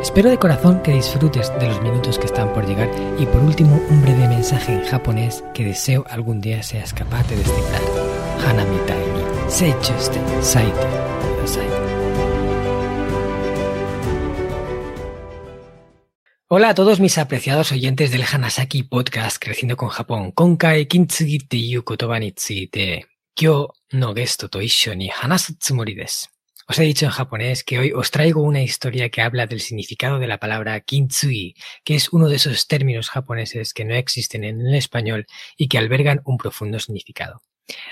Espero de corazón que disfrutes de los minutos que están por llegar y por último un breve mensaje en japonés que deseo algún día seas capaz de descifrar. Hanami ni seichuste saite. Hola a todos mis apreciados oyentes del Hanasaki Podcast Creciendo con Japón. Konkai kintsugi te kotoba kyo no gesto to issho ni hanasu tsumori desu. Os he dicho en japonés que hoy os traigo una historia que habla del significado de la palabra kintsugi, que es uno de esos términos japoneses que no existen en el español y que albergan un profundo significado.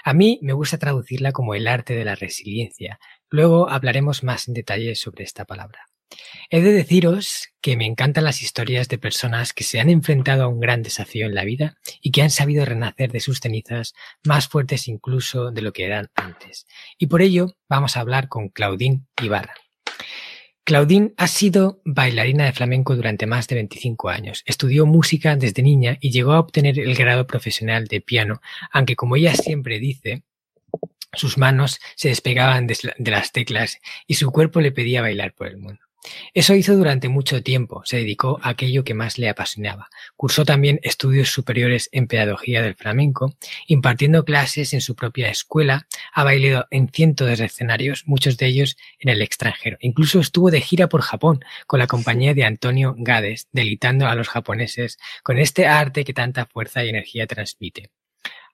A mí me gusta traducirla como el arte de la resiliencia. Luego hablaremos más en detalle sobre esta palabra. He de deciros que me encantan las historias de personas que se han enfrentado a un gran desafío en la vida y que han sabido renacer de sus cenizas más fuertes incluso de lo que eran antes. Y por ello vamos a hablar con Claudine Ibarra. Claudine ha sido bailarina de flamenco durante más de 25 años. Estudió música desde niña y llegó a obtener el grado profesional de piano, aunque como ella siempre dice, sus manos se despegaban de las teclas y su cuerpo le pedía bailar por el mundo. Eso hizo durante mucho tiempo, se dedicó a aquello que más le apasionaba. Cursó también estudios superiores en pedagogía del flamenco, impartiendo clases en su propia escuela, ha bailado en cientos de escenarios, muchos de ellos en el extranjero. Incluso estuvo de gira por Japón con la compañía de Antonio Gades, delitando a los japoneses con este arte que tanta fuerza y energía transmite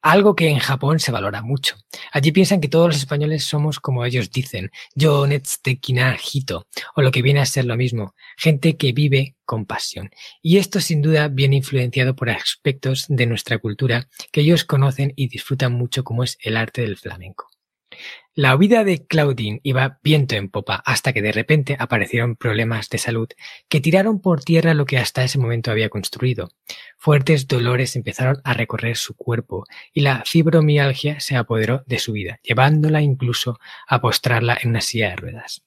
algo que en Japón se valora mucho. Allí piensan que todos los españoles somos como ellos dicen, yo Hito, o lo que viene a ser lo mismo, gente que vive con pasión. Y esto sin duda viene influenciado por aspectos de nuestra cultura que ellos conocen y disfrutan mucho como es el arte del flamenco. La vida de Claudine iba viento en popa hasta que de repente aparecieron problemas de salud que tiraron por tierra lo que hasta ese momento había construido. Fuertes dolores empezaron a recorrer su cuerpo y la fibromialgia se apoderó de su vida, llevándola incluso a postrarla en una silla de ruedas.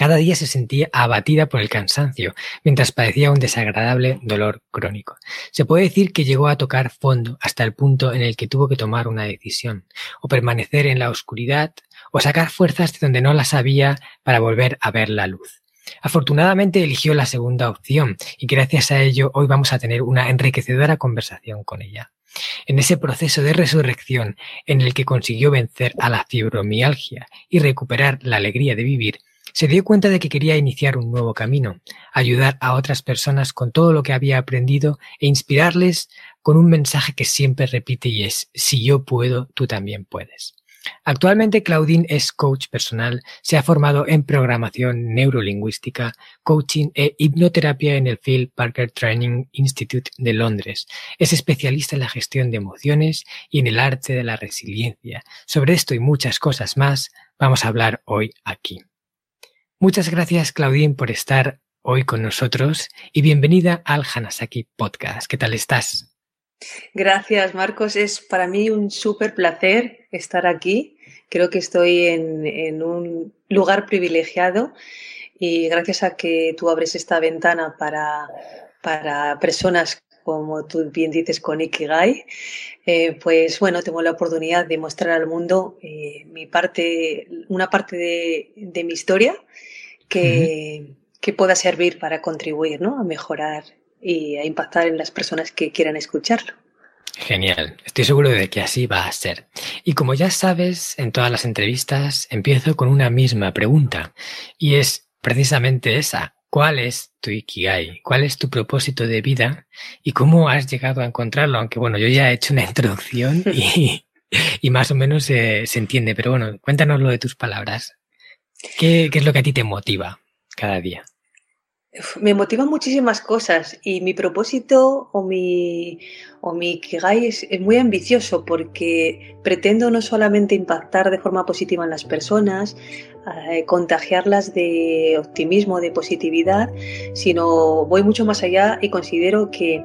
Cada día se sentía abatida por el cansancio, mientras padecía un desagradable dolor crónico. Se puede decir que llegó a tocar fondo hasta el punto en el que tuvo que tomar una decisión, o permanecer en la oscuridad, o sacar fuerzas de donde no las había para volver a ver la luz. Afortunadamente eligió la segunda opción y gracias a ello hoy vamos a tener una enriquecedora conversación con ella. En ese proceso de resurrección en el que consiguió vencer a la fibromialgia y recuperar la alegría de vivir, se dio cuenta de que quería iniciar un nuevo camino, ayudar a otras personas con todo lo que había aprendido e inspirarles con un mensaje que siempre repite y es, si yo puedo, tú también puedes. Actualmente Claudine es coach personal, se ha formado en programación neurolingüística, coaching e hipnoterapia en el Phil Parker Training Institute de Londres. Es especialista en la gestión de emociones y en el arte de la resiliencia. Sobre esto y muchas cosas más vamos a hablar hoy aquí. Muchas gracias, Claudine, por estar hoy con nosotros y bienvenida al Hanasaki Podcast. ¿Qué tal estás? Gracias, Marcos. Es para mí un súper placer estar aquí. Creo que estoy en, un lugar privilegiado y gracias a que tú abres esta ventana para, para personas como tú bien dices con Ikigai, eh, pues bueno, tengo la oportunidad de mostrar al mundo eh, mi parte, una parte de mi historia que, pueda servir para contribuir ¿no? a mejorar y a impactar en las personas que quieran escucharlo. Genial, estoy seguro de que así va a ser. Y como ya sabes, en todas las entrevistas empiezo con una misma pregunta y es precisamente esa. ¿Cuál es tu Ikigai? ¿Cuál es tu propósito de vida? ¿Y cómo has llegado a encontrarlo? Aunque bueno, yo ya he hecho una introducción y, y más o menos se entiende, pero bueno, cuéntanos lo de tus palabras. ¿Qué, es lo que a ti te motiva cada día? Me motivan muchísimas cosas y mi propósito o mi, o mi Kigai es, muy ambicioso porque pretendo no solamente impactar de forma positiva en las personas, eh, contagiarlas de optimismo, de positividad, sino voy mucho más allá y considero que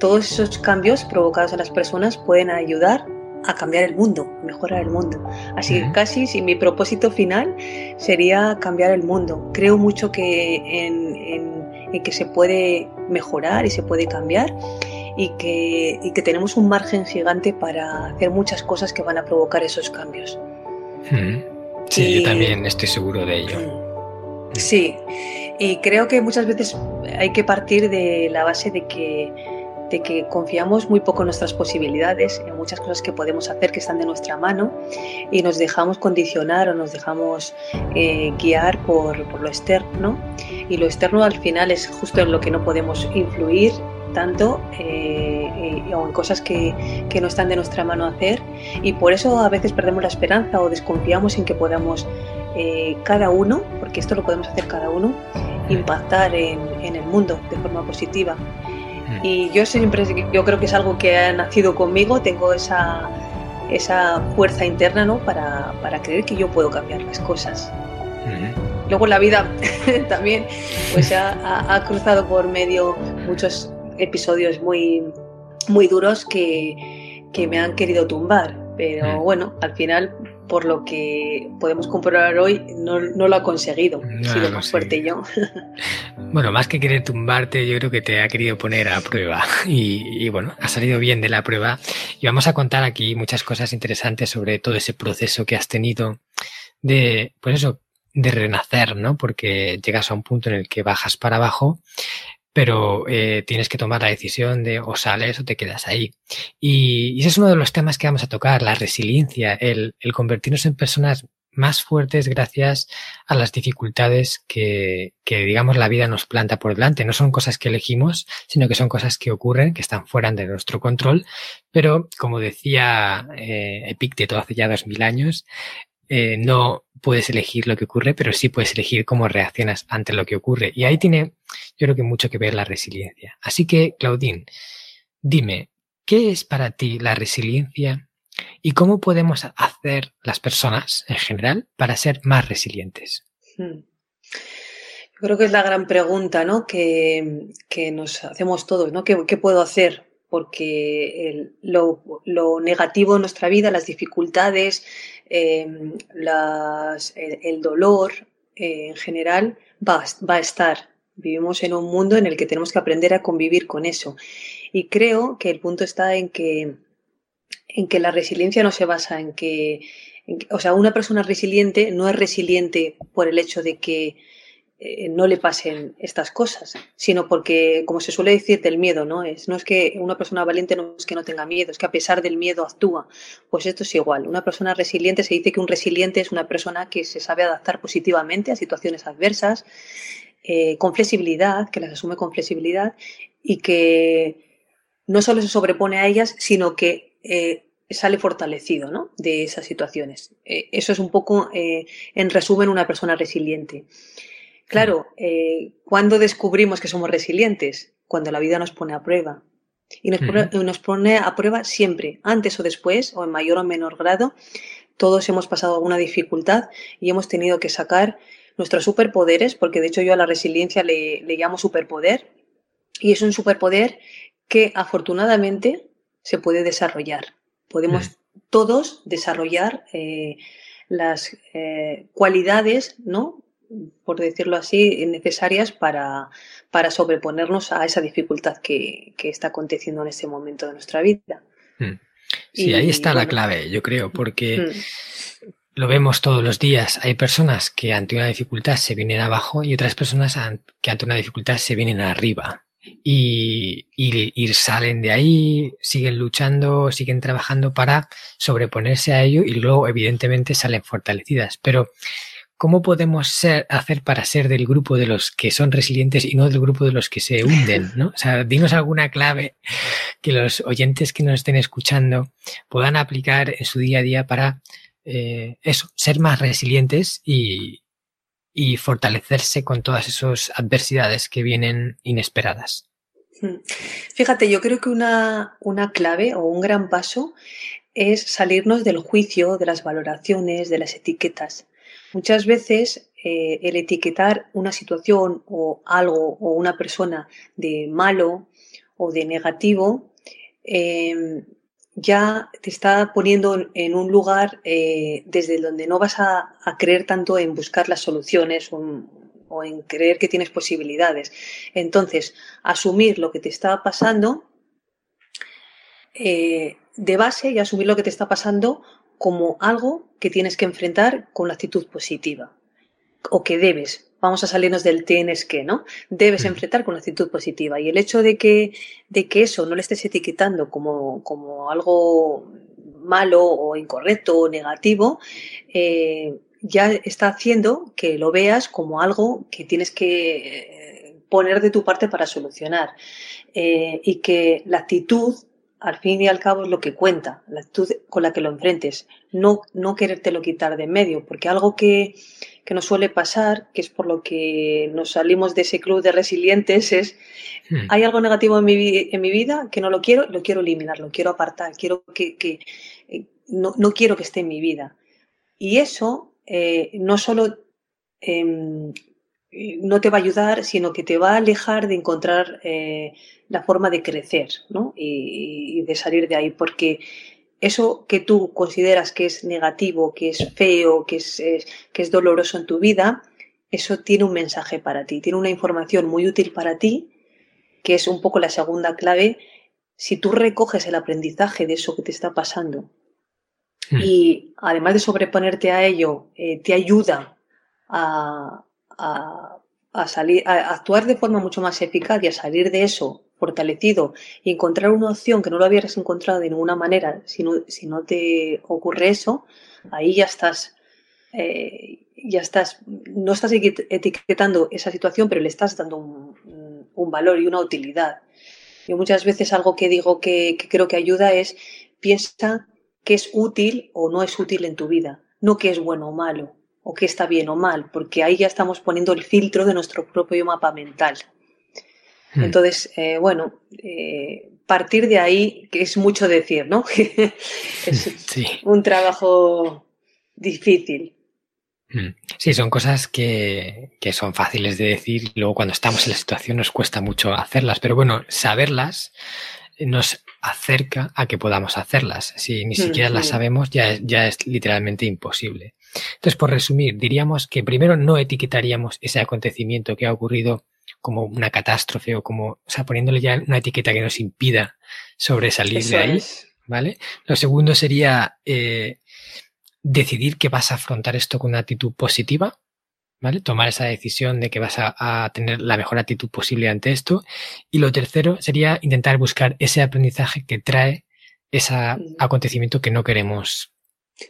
todos esos cambios provocados en las personas pueden ayudar a cambiar el mundo, a mejorar el mundo. Así que casi si mi propósito final sería cambiar el mundo. Creo mucho que en, que se puede mejorar y se puede cambiar y que, y que tenemos un margen gigante para hacer muchas cosas que van a provocar esos cambios. Sí, yo también estoy seguro de ello. Sí, y creo que muchas veces hay que partir de la base de que de que confiamos muy poco en nuestras posibilidades, en muchas cosas que podemos hacer que están de nuestra mano y nos dejamos condicionar o nos dejamos eh, guiar por, por, lo externo. Y lo externo al final es justo en lo que no podemos influir tanto eh, eh, o en cosas que, que, no están de nuestra mano hacer y por eso a veces perdemos la esperanza o desconfiamos en que podamos cada uno, porque esto lo podemos hacer cada uno, impactar en, en el mundo de forma positiva. Y yo siempre, yo creo que es algo que ha nacido conmigo, tengo esa, esa fuerza interna ¿no? para, para creer que yo puedo cambiar las cosas. Luego la vida también pues ha, ha, cruzado por medio muchos episodios muy, muy duros que, que me han querido tumbar. Pero bueno, al final por lo que podemos comprobar hoy, no, lo ha conseguido. He sido más fuerte yo. Bueno, más que querer tumbarte, yo creo que te ha querido poner a prueba. Y, bueno, ha salido bien de la prueba. Y vamos a contar aquí muchas cosas interesantes sobre todo ese proceso que has tenido de, pues eso, de renacer, ¿no? Porque llegas a un punto en el que bajas para abajo pero eh, tienes que tomar la decisión de o sales o te quedas ahí. Y, ese es uno de los temas que vamos a tocar, la resiliencia, el, convertirnos en personas más fuertes gracias a las dificultades que, digamos, la vida nos planta por delante. No son cosas que elegimos, sino que son cosas que ocurren, que están fuera de nuestro control. Pero, como decía eh, Epicteto hace ya dos mil años, eh, no puedes elegir lo que ocurre, pero sí puedes elegir cómo reaccionas ante lo que ocurre. Y ahí tiene, yo creo que mucho que ver la resiliencia. Así que, Claudine, dime, ¿qué es para ti la resiliencia y cómo podemos hacer las personas en general para ser más resilientes? Hmm. Yo creo que es la gran pregunta ¿no? que, nos hacemos todos, ¿no? ¿Qué, puedo hacer? Porque lo, lo negativo en nuestra vida, las dificultades, Em, el, dolor eh, en general va, va a estar. Vivimos en un mundo en el que tenemos que aprender a convivir con eso. Y creo que el punto está en que, en que la resiliencia no se basa en que, o sea, una persona resiliente no es resiliente por el hecho de que eh, no le pasen estas cosas, sino porque, como se suele decir, del miedo, ¿no? Es, no es que una persona valiente no es que no tenga miedo, es que a pesar del miedo actúa. Pues esto es igual. Una persona resiliente se dice que un resiliente es una persona que se sabe adaptar positivamente a situaciones adversas, eh, con flexibilidad, que las asume con flexibilidad y que no solo se sobrepone a ellas, sino que eh, sale fortalecido ¿no? de esas situaciones. eso es un poco, en resumen, una persona resiliente. Claro, eh, ¿cuándo descubrimos que somos resilientes? Cuando la vida nos pone a prueba. Y nos, pone, a prueba siempre, antes o después, o en mayor o menor grado. Todos hemos pasado alguna dificultad y hemos tenido que sacar nuestros superpoderes, porque de hecho yo a la resiliencia le, llamo superpoder, y es un superpoder que afortunadamente se puede desarrollar. Podemos todos desarrollar eh, las eh, cualidades ¿no? Por decirlo así, necesarias para, para sobreponernos a esa dificultad que, está aconteciendo en este momento de nuestra vida. Hmm. Sí, ahí está la clave, yo creo, porque hmm. lo vemos todos los días. Hay personas que ante una dificultad se vienen abajo y otras personas que ante una dificultad se vienen arriba. Y, y, salen de ahí, siguen luchando, siguen trabajando para sobreponerse a ello y luego evidentemente salen fortalecidas. Pero ¿Cómo podemos ser, hacer para ser del grupo de los que son resilientes y no del grupo de los que se hunden? ¿no? O sea, dinos alguna clave que los oyentes que nos estén escuchando puedan aplicar en su día a día para eh, eso, ser más resilientes y, y fortalecerse con todas esas adversidades que vienen inesperadas. Hmm. Fíjate, yo creo que una, una clave o un gran paso es salirnos del juicio, de las valoraciones, de las etiquetas. Muchas veces eh, el etiquetar una situación o algo o una persona de malo o de negativo, em, ya te está poniendo en un lugar eh, desde donde no vas a, creer tanto en buscar las soluciones o, en creer que tienes posibilidades. Entonces, asumir lo que te está pasando eh, de base y asumir lo que te está pasando como algo que tienes que enfrentar con la actitud positiva o que debes. Vamos a salirnos del tienes que, ¿no? Debes enfrentar con la actitud positiva. Y el hecho de que, de que eso no le estés etiquetando como, como algo malo o incorrecto o negativo, eh, ya está haciendo que lo veas como algo que tienes que eh, poner de tu parte para solucionar. Eh, y que la actitud al fin y al cabo es lo que cuenta, la actitud con la que lo enfrentes, no, no querértelo quitar de en medio, porque algo que, que, nos suele pasar, que es por lo que nos salimos de ese club de resilientes, es, hmm. hay algo negativo en mi, en mi vida que no lo quiero, lo quiero eliminar, lo quiero apartar, quiero que, que eh, no, no, quiero que esté en mi vida. Y eso eh, no solo em, no te va a ayudar, sino que te va a alejar de encontrar eh, la forma de crecer ¿no? y, de salir de ahí, porque eso que tú consideras que es negativo, que es feo, que es, que es doloroso en tu vida, eso tiene un mensaje para ti, tiene una información muy útil para ti, que es un poco la segunda clave. Si tú recoges el aprendizaje de eso que te está pasando hmm. y además de sobreponerte a ello, eh, te ayuda a, a, salir, a actuar de forma mucho más eficaz y a salir de eso fortalecido y encontrar una opción que no lo habías encontrado de ninguna manera, si no, si no te ocurre eso, ahí ya estás, eh, ya estás, no estás etiquetando esa situación, pero le estás dando un, valor y una utilidad. Yo muchas veces algo que digo que, que creo que ayuda es piensa que es útil o no es útil en tu vida, no que es bueno o malo o qué está bien o mal, porque ahí ya estamos poniendo el filtro de nuestro propio mapa mental. Hmm. Entonces, eh, bueno, eh, partir de ahí, que es mucho decir, ¿no? es un trabajo difícil. Hmm. Sí, son cosas que, que, son fáciles de decir y luego cuando estamos en la situación nos cuesta mucho hacerlas, pero bueno, saberlas nos acerca a que podamos hacerlas. Si ni siquiera las sabemos, ya ya es literalmente imposible. Entonces, por resumir, diríamos que primero no etiquetaríamos ese acontecimiento que ha ocurrido como una catástrofe o como, o sea, poniéndole ya una etiqueta que nos impida sobresalir de ahí, ¿vale? Lo segundo sería eh, decidir que vas a afrontar esto con una actitud positiva, ¿vale? Tomar esa decisión de que vas a, tener la mejor actitud posible ante esto. Y lo tercero sería intentar buscar ese aprendizaje que trae ese acontecimiento que no queremos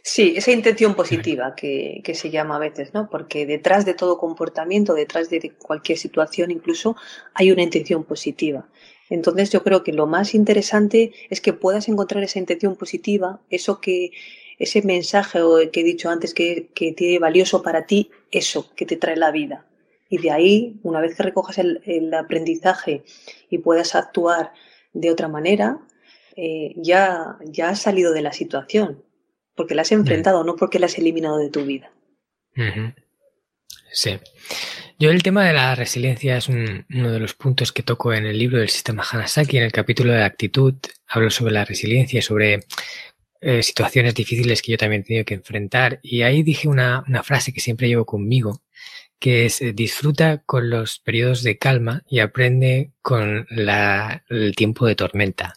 Sí, esa intención positiva que, que, se llama a veces, ¿no? Porque detrás de todo comportamiento, detrás de cualquier situación incluso, hay una intención positiva. Entonces yo creo que lo más interesante es que puedas encontrar esa intención positiva, eso que, ese mensaje que he dicho antes que, que tiene valioso para ti, eso que te trae la vida. Y de ahí, una vez que recojas el, el aprendizaje y puedas actuar de otra manera, eh, ya, ya has salido de la situación porque la has enfrentado, no porque la has eliminado de tu vida. Sí. Yo el tema de la resiliencia es uno de los puntos que toco en el libro del sistema Hanasaki, en el capítulo de actitud, hablo sobre la resiliencia y sobre eh, situaciones difíciles que yo también he tenido que enfrentar. Y ahí dije una, una frase que siempre llevo conmigo, que es eh, disfruta con los periodos de calma y aprende con la, el tiempo de tormenta.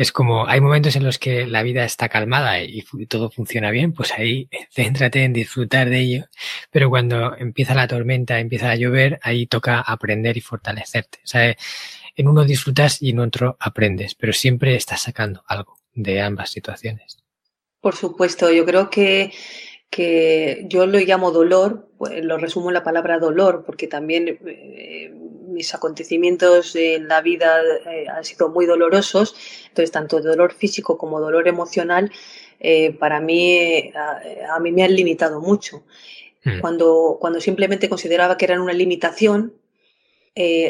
Es como hay momentos en los que la vida está calmada y, todo funciona bien, pues ahí céntrate en disfrutar de ello, pero cuando empieza la tormenta, empieza a llover, ahí toca aprender y fortalecerte. O sea, en uno disfrutas y en otro aprendes, pero siempre estás sacando algo de ambas situaciones. Por supuesto, yo creo que que yo lo llamo dolor, pues lo resumo en la palabra dolor, porque también eh, mis acontecimientos en la vida eh, han sido muy dolorosos, entonces tanto dolor físico como dolor emocional, eh, para mí, a, mí me han limitado mucho. Hmm. Cuando, cuando simplemente consideraba que eran una limitación,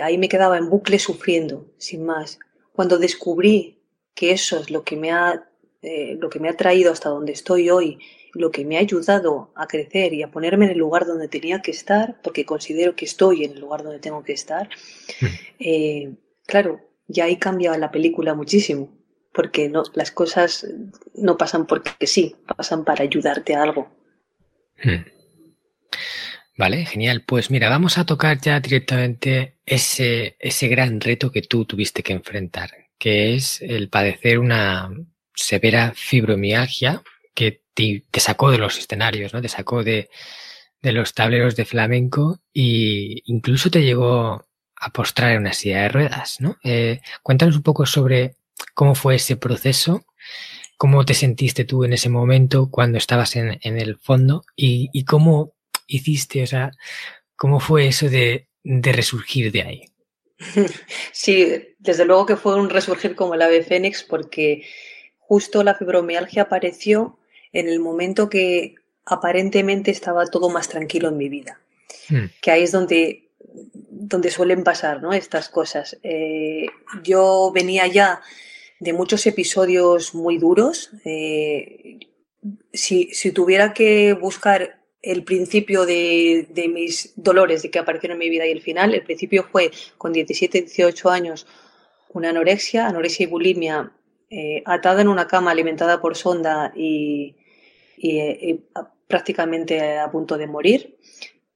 ahí me quedaba en bucle sufriendo, sin más. Cuando descubrí que eso es lo que me ha, lo que me ha traído hasta donde estoy hoy, lo que me ha ayudado a crecer y a ponerme en el lugar donde tenía que estar, porque considero que estoy en el lugar donde tengo que estar, mm. eh, claro, ya ahí cambia la película muchísimo, porque no, las cosas no pasan porque sí, pasan para ayudarte a algo. Hmm. Vale, genial. Pues mira, vamos a tocar ya directamente ese, ese gran reto que tú tuviste que enfrentar, que es el padecer una severa fibromialgia que te, sacó de los escenarios, ¿no? Te sacó de, de los tableros de flamenco e incluso te llegó a postrar en una silla de ruedas, ¿no? Eh, cuéntanos un poco sobre cómo fue ese proceso, cómo te sentiste tú en ese momento cuando estabas en, el fondo y, cómo hiciste, o sea, cómo fue eso de, de, resurgir de ahí. Sí, desde luego que fue un resurgir como el ave fénix porque justo la fibromialgia apareció en el momento que aparentemente estaba todo más tranquilo en mi vida. Hmm. Que ahí es donde, donde suelen pasar ¿no? estas cosas. Eh, yo venía ya de muchos episodios muy duros. Eh, si, si, tuviera que buscar el principio de, de, mis dolores de que aparecieron en mi vida y el final, el principio fue con 17, 18 años una anorexia, anorexia y bulimia, eh, atada en una cama alimentada por sonda y, y, prácticamente a punto de morir,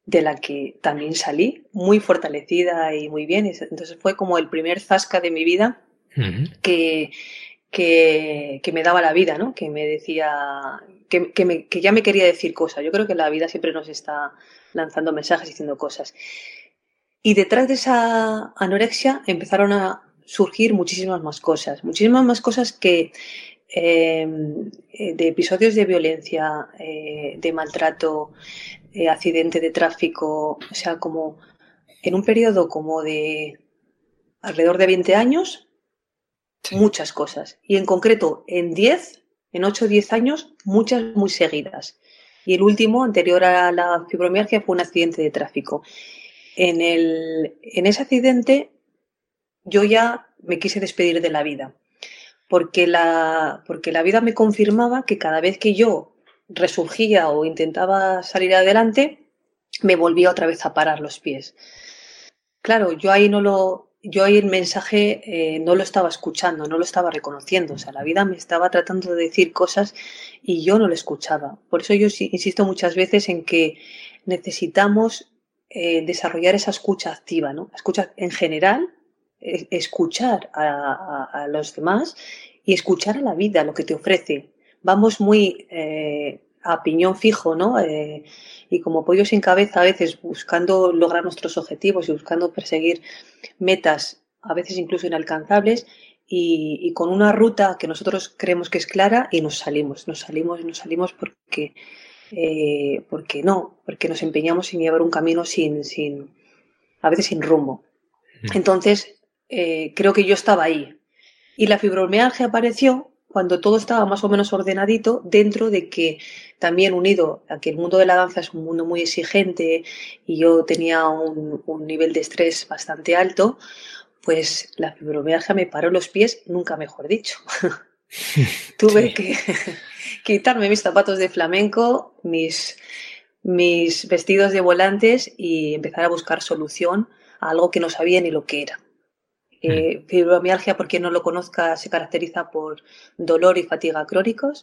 de la que también salí muy fortalecida y muy bien. Entonces fue como el primer zasca de mi vida que, que, me daba la vida, ¿no? que me decía, que, que, ya me quería decir cosas. Yo creo que la vida siempre nos está lanzando mensajes, diciendo cosas. Y detrás de esa anorexia empezaron a surgir muchísimas más cosas, muchísimas más cosas que eh, de episodios de violencia, eh, de maltrato, eh, accidente de tráfico, o sea, como en un periodo como de alrededor de 20 años, muchas cosas. Y en concreto, en 10, en 8 o 10 años, muchas muy seguidas. Y el último, anterior a la fibromialgia, fue un accidente de tráfico. En, el, en ese accidente, yo ya me quise despedir de la vida porque la, porque la vida me confirmaba que cada vez que yo resurgía o intentaba salir adelante, me volvía otra vez a parar los pies. Claro, yo ahí no lo, yo ahí el mensaje eh, no lo estaba escuchando, no lo estaba reconociendo. O sea, la vida me estaba tratando de decir cosas y yo no lo escuchaba. Por eso yo insisto muchas veces en que necesitamos eh, desarrollar esa escucha activa, ¿no? escucha en general, escuchar a, los demás y escuchar a la vida, lo que te ofrece. Vamos muy eh, a piñón fijo, ¿no? Eh, y como pollo sin cabeza a veces buscando lograr nuestros objetivos y buscando perseguir metas a veces incluso inalcanzables y, con una ruta que nosotros creemos que es clara y nos salimos, nos salimos y nos salimos porque, eh, porque no, porque nos empeñamos en llevar un camino sin, sin a veces sin rumbo. Entonces, eh, creo que yo estaba ahí. Y la fibromialgia apareció cuando todo estaba más o menos ordenadito, dentro de que también unido a que el mundo de la danza es un mundo muy exigente y yo tenía un, nivel de estrés bastante alto, pues la fibromialgia me paró los pies, nunca mejor dicho. Tuve que quitarme mis zapatos de flamenco, mis, mis vestidos de volantes y empezar a buscar solución a algo que no sabía ni lo que era. Eh, fibromialgia, por quien no lo conozca, se caracteriza por dolor y fatiga crónicos,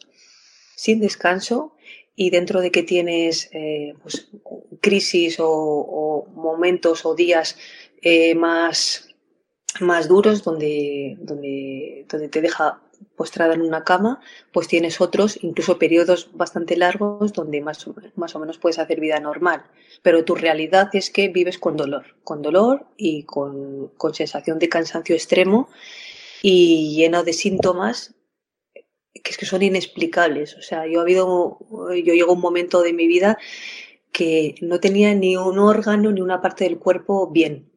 sin descanso y dentro de que tienes eh, pues, crisis o, momentos o días eh, más, más duros donde, donde, donde te deja postrada en una cama, pues tienes otros, incluso periodos bastante largos, donde más o, más o menos puedes hacer vida normal. Pero tu realidad es que vives con dolor, con dolor y con, con sensación de cansancio extremo y lleno de síntomas que es que son inexplicables. O sea, yo ha habido, yo llego a un momento de mi vida que no tenía ni un órgano ni una parte del cuerpo bien.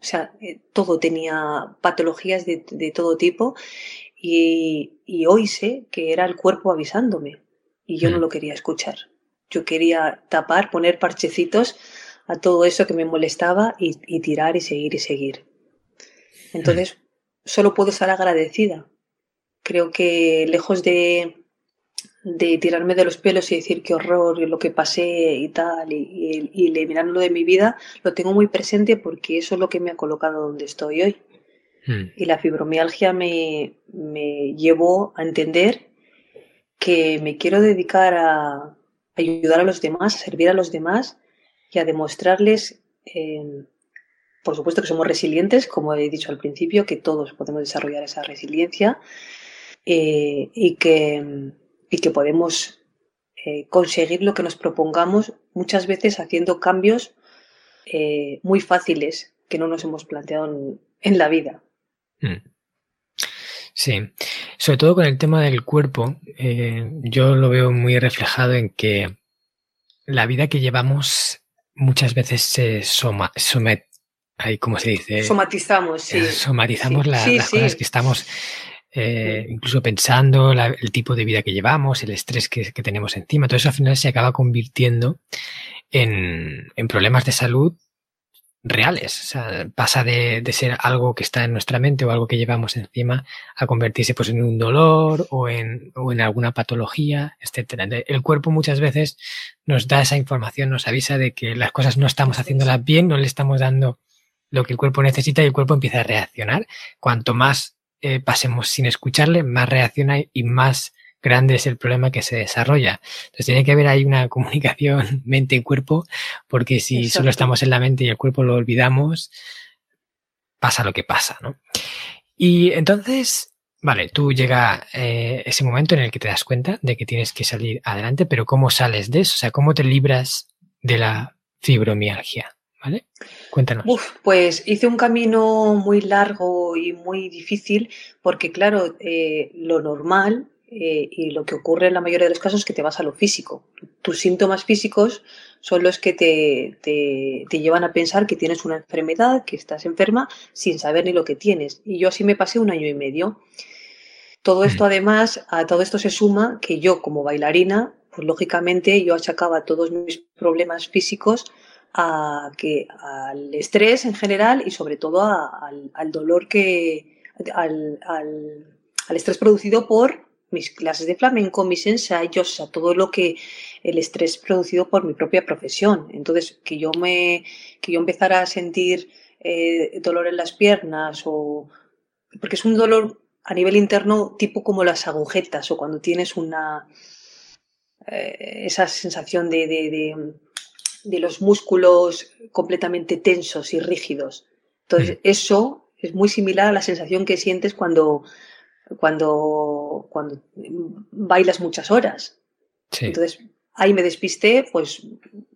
O sea, eh, todo tenía patologías de, de todo tipo y, hoy sé que era el cuerpo avisándome y yo no mm. lo quería escuchar. Yo quería tapar, poner parchecitos a todo eso que me molestaba y, tirar y seguir y seguir. Entonces, solo puedo estar agradecida. Creo que lejos de, de tirarme de los pelos y decir qué horror lo que pasé y tal, y, y, eliminarlo de mi vida, lo tengo muy presente porque eso es lo que me ha colocado donde estoy hoy. Mm. Y la fibromialgia me, me llevó a entender que me quiero dedicar a ayudar a los demás, a servir a los demás y a demostrarles, eh, por supuesto que somos resilientes, como he dicho al principio, que todos podemos desarrollar esa resiliencia eh, y, que, podemos eh, conseguir lo que nos propongamos muchas veces haciendo cambios muy fáciles que no nos hemos planteado en, la vida. Mm. Sí, sobre todo con el tema del cuerpo, yo lo veo muy reflejado en que la vida que llevamos muchas veces se soma, somet, ahí, ¿cómo se dice? Somatizamos, sí. Eh, somatizamos las cosas que estamos eh, incluso pensando, el tipo de vida que llevamos, el estrés que, tenemos encima. Todo eso al final se acaba convirtiendo en, en problemas de salud reales. O sea, pasa de, ser algo que está en nuestra mente o algo que llevamos encima a convertirse pues en un dolor o en, o en alguna patología, etcétera. El cuerpo muchas veces nos da esa información, nos avisa de que las cosas no estamos haciéndolas bien, no le estamos dando lo que el cuerpo necesita y el cuerpo empieza a reaccionar. Cuanto más eh, pasemos sin escucharle, más reacciona y más grande es el problema que se desarrolla. Entonces tiene que haber ahí una comunicación mente-cuerpo, porque si solo estamos en la mente y el cuerpo lo olvidamos, pasa lo que pasa, ¿no? Y entonces, vale, tú llega eh, ese momento en el que te das cuenta de que tienes que salir adelante, pero ¿cómo sales de eso? O sea, ¿cómo te libras de la fibromialgia? ¿Vale? Cuéntanos. pues hice un camino muy largo y muy difícil porque, claro, eh, lo normal eh, y lo que ocurre en la mayoría de los casos es que te vas a lo físico. Tus síntomas físicos son los que te, te, llevan a pensar que tienes una enfermedad, que estás enferma, sin saber ni lo que tienes. Y yo así me pasé un año y medio. Todo esto, además, a todo esto se suma que yo, como bailarina, pues lógicamente yo achacaba todos mis problemas físicos a que, al estrés en general y sobre todo al, al, dolor que. Al, al, al estrés producido por mis clases de flamenco, mis ensayos, a todo lo que el estrés producido por mi propia profesión. Entonces, que yo me, que yo empezara a sentir eh, dolor en las piernas o porque es un dolor a nivel interno tipo como las agujetas o cuando tienes una eh, esa sensación de, de, de, los músculos completamente tensos y rígidos. Entonces, eso es muy similar a la sensación que sientes cuando cuando, cuando bailas muchas horas. Entonces, ahí me despisté, pues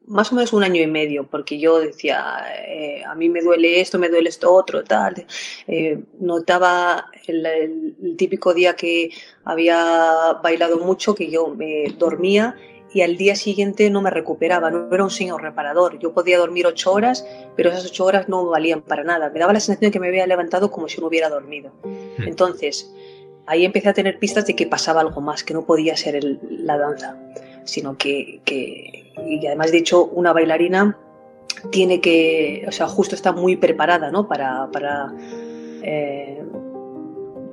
más o menos un año y medio, porque yo decía, eh, a mí me duele esto, me duele esto otro, tal. Eh, notaba el, típico día que había bailado mucho, que yo me dormía y al día siguiente no me recuperaba, no era un señor reparador. Yo podía dormir ocho horas, pero esas ocho horas no valían para nada. Me daba la sensación de que me había levantado como si no hubiera dormido. Hmm. Entonces, ahí empecé a tener pistas de que pasaba algo más, que no podía ser la danza, sino que, y además de hecho, una bailarina tiene que, o sea, justo está muy preparada, ¿no? Para, para eh,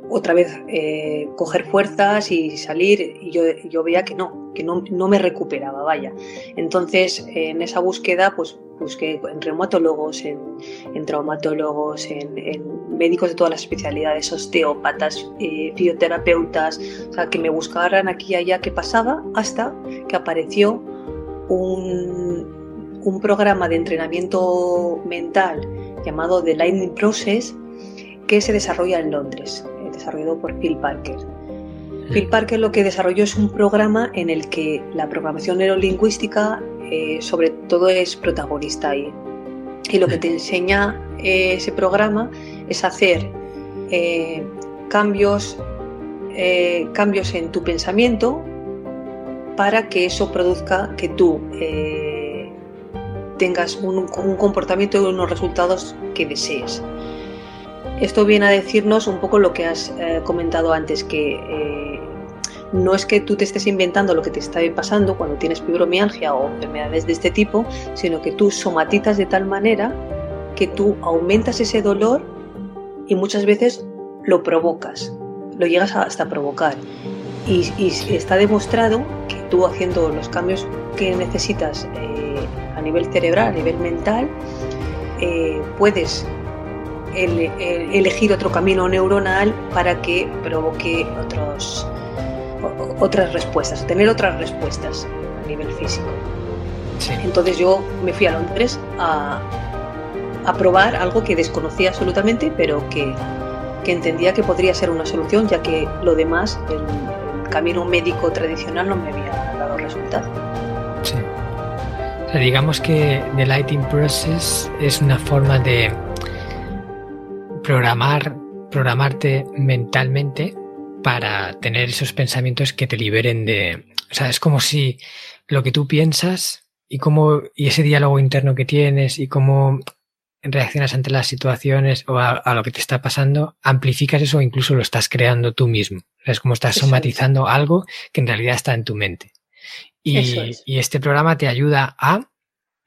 otra vez eh, coger fuerzas y salir, y yo, yo veía que no, que no, no me recuperaba, vaya. Entonces, en esa búsqueda, pues busqué en reumatólogos, en, traumatólogos, en, médicos de todas las especialidades, osteópatas, eh, fisioterapeutas, o sea, que me buscaran aquí y allá qué pasaba, hasta que apareció un, un programa de entrenamiento mental llamado The Lightning Process que se desarrolla en Londres, eh, desarrollado por Phil Parker. Phil Parker lo que desarrolló es un programa en el que la programación neurolingüística eh, sobre todo es protagonista ahí. Y lo que te enseña eh, ese programa es hacer eh, cambios, cambios en tu pensamiento para que eso produzca que tú tengas un, un comportamiento y unos resultados que desees. Esto viene a decirnos un poco lo que has comentado antes, que no es que tú te estés inventando lo que te está pasando cuando tienes fibromialgia o enfermedades de este tipo, sino que tú somatizas de tal manera que tú aumentas ese dolor y muchas veces lo provocas, lo llegas hasta provocar. Y, está demostrado que tú haciendo los cambios que necesitas eh, a nivel cerebral, a nivel mental, eh, puedes elegir otro camino neuronal para que provoque otros, otras respuestas, tener otras respuestas a nivel físico. Entonces yo me fui a Londres a, a probar algo que desconocía absolutamente, pero que, que, entendía que podría ser una solución, ya que lo demás, el, camino médico tradicional, no me había dado resultado. Sí. digamos que The Lighting Process es una forma de programar, programarte mentalmente para tener esos pensamientos que te liberen de... O sea, es como si lo que tú piensas y cómo y ese diálogo interno que tienes y cómo reaccionas ante las situaciones o a, lo que te está pasando, amplificas eso o incluso lo estás creando tú mismo. Es como estás somatizando algo que en realidad está en tu mente. Y, y este programa te ayuda a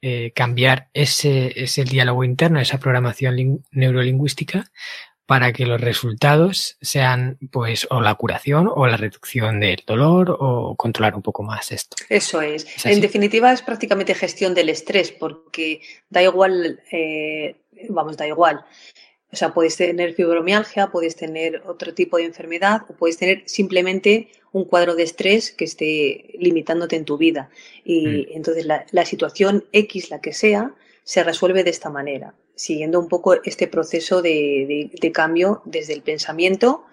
eh, cambiar ese, ese diálogo interno, esa programación neurolingüística, para que los resultados sean, pues, o la curación o la reducción del dolor o controlar un poco más esto. Eso es. en definitiva, es prácticamente gestión del estrés, porque da igual, eh, vamos, da igual. O sea, puedes tener fibromialgia, puedes tener otro tipo de enfermedad o puedes tener simplemente un cuadro de estrés que esté limitándote en tu vida. Y mm. entonces la, la situación X, la que sea, se resuelve de esta manera siguiendo un poco este proceso de, cambio desde el pensamiento,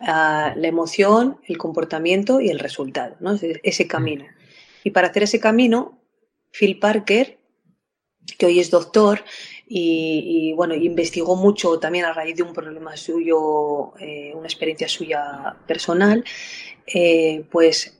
a la emoción, el comportamiento y el resultado, ¿no? ese camino. Y para hacer ese camino, Phil Parker, que hoy es doctor y, bueno, investigó mucho también a raíz de un problema suyo, eh, una experiencia suya personal, eh, pues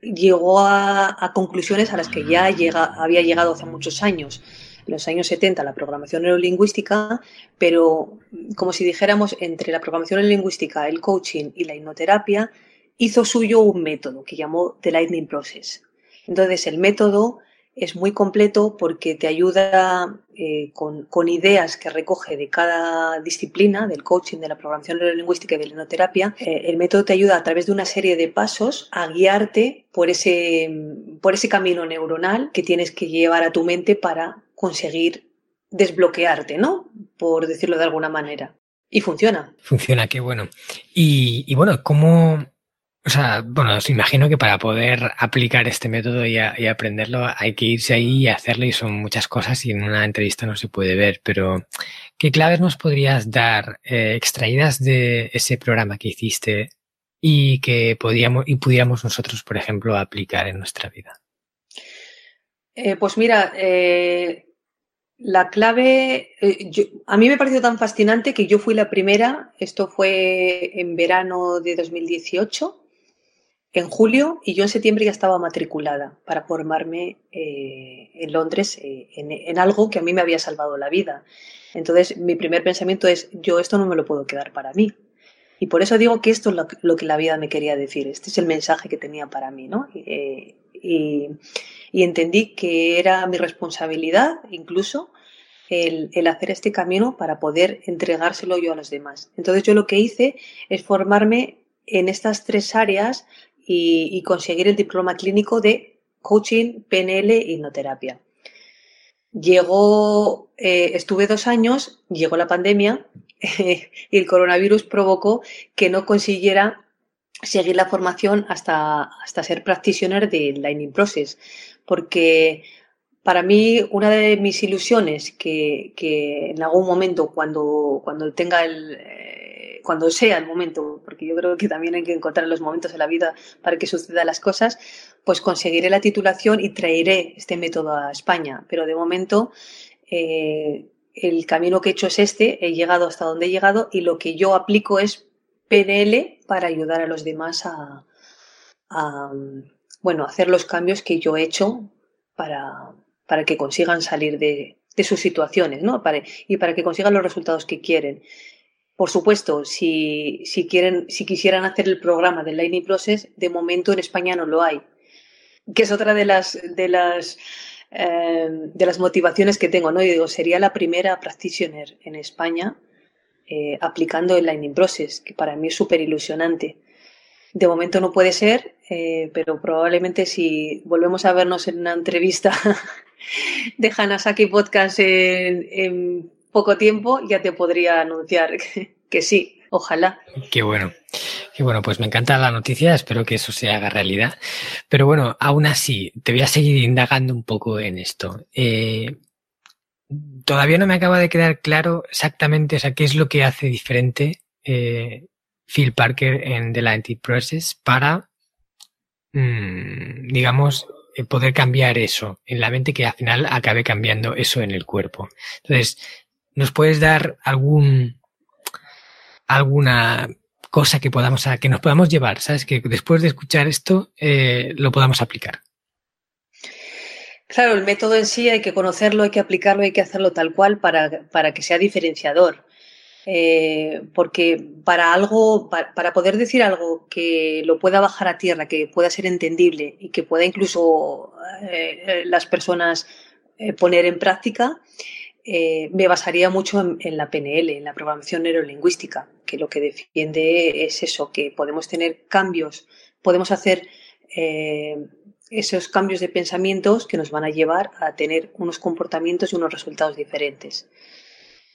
llegó a, conclusiones a las que ya había llegado hace muchos años en los años 70 la programación neurolingüística, pero como si dijéramos entre la programación neurolingüística, el coaching y la hipnoterapia, hizo suyo un método que llamó The Lightning Process. Entonces el método es muy completo porque te ayuda eh, con, ideas que recoge de cada disciplina, del coaching, de la programación neurolingüística y de la hipnoterapia. Eh, el método te ayuda a través de una serie de pasos a guiarte por ese, por ese camino neuronal que tienes que llevar a tu mente para conseguir desbloquearte, ¿no? Por decirlo de alguna manera. Y funciona. Funciona, qué bueno. Y, bueno, ¿cómo, o sea, bueno, os imagino que para poder aplicar este método y, aprenderlo hay que irse ahí y hacerlo y son muchas cosas y en una entrevista no se puede ver, pero ¿qué claves nos podrías dar eh, extraídas de ese programa que hiciste y que podíamos, y pudiéramos nosotros, por ejemplo, aplicar en nuestra vida? Eh, pues mira, eh, la clave, eh, a mí me pareció tan fascinante que yo fui la primera, esto fue en verano de 2018, en julio, y yo en septiembre ya estaba matriculada para formarme eh, en Londres eh, en, algo que a mí me había salvado la vida. Entonces, mi primer pensamiento es, yo esto no me lo puedo quedar para mí. Y por eso digo que esto es lo, que la vida me quería decir, este es el mensaje que tenía para mí, ¿no? Y y entendí que era mi responsabilidad incluso el, hacer este camino para poder entregárselo yo a los demás. Entonces yo lo que hice es formarme en estas tres áreas y, conseguir el diploma clínico de coaching, PNL e hipnoterapia. Llegó, eh, estuve dos años, llegó la pandemia y el coronavirus provocó que no consiguiera seguir la formación hasta, hasta ser practitioner de Lightning Process porque para mí una de mis ilusiones que, que en algún momento cuando, cuando tenga el... Eh, cuando sea el momento, porque yo creo que también hay que encontrar los momentos en la vida para que sucedan las cosas, pues conseguiré la titulación y traeré este método a España. Pero de momento eh, el camino que he hecho es este, he llegado hasta donde he llegado y lo que yo aplico es PNL para ayudar a los demás a, a bueno, hacer los cambios que yo he hecho para, para que consigan salir de, de sus situaciones, ¿no? Para, y para que consigan los resultados que quieren. Por supuesto, si, si, quieren, si quisieran hacer el programa del Lightning Process, de momento en España no lo hay. Que es otra de las, de las, eh, de las motivaciones que tengo, ¿no? Y digo, sería la primera practitioner en España eh, aplicando el Lightning Process, que para mí es súper ilusionante. De momento no puede ser, eh, pero probablemente si volvemos a vernos en una entrevista de Hanasaki Podcast en, poco tiempo ya te podría anunciar que, sí, ojalá. Qué bueno. Qué bueno, pues me encanta la noticia, espero que eso se haga realidad. Pero bueno, aún así, te voy a seguir indagando un poco en esto. Eh, todavía no me acaba de quedar claro exactamente, o sea, qué es lo que hace diferente eh, Phil Parker en The Lighting Process para, mm, digamos, eh, poder cambiar eso en la mente que al final acabe cambiando eso en el cuerpo. Entonces, ¿nos puedes dar algún alguna cosa que podamos que nos podamos llevar, sabes que después de escuchar esto eh, lo podamos aplicar? Claro, el método en sí hay que conocerlo, hay que aplicarlo, hay que hacerlo tal cual para, para que sea diferenciador. Eh, porque para algo, para, poder decir algo que lo pueda bajar a tierra, que pueda ser entendible y que pueda incluso eh, eh, las personas poner en práctica, me basaría mucho en, la PNL, en la programación neurolingüística, que lo que defiende es eso, que podemos tener cambios, podemos hacer esos cambios de pensamientos que nos van a llevar a tener unos comportamientos y unos resultados diferentes.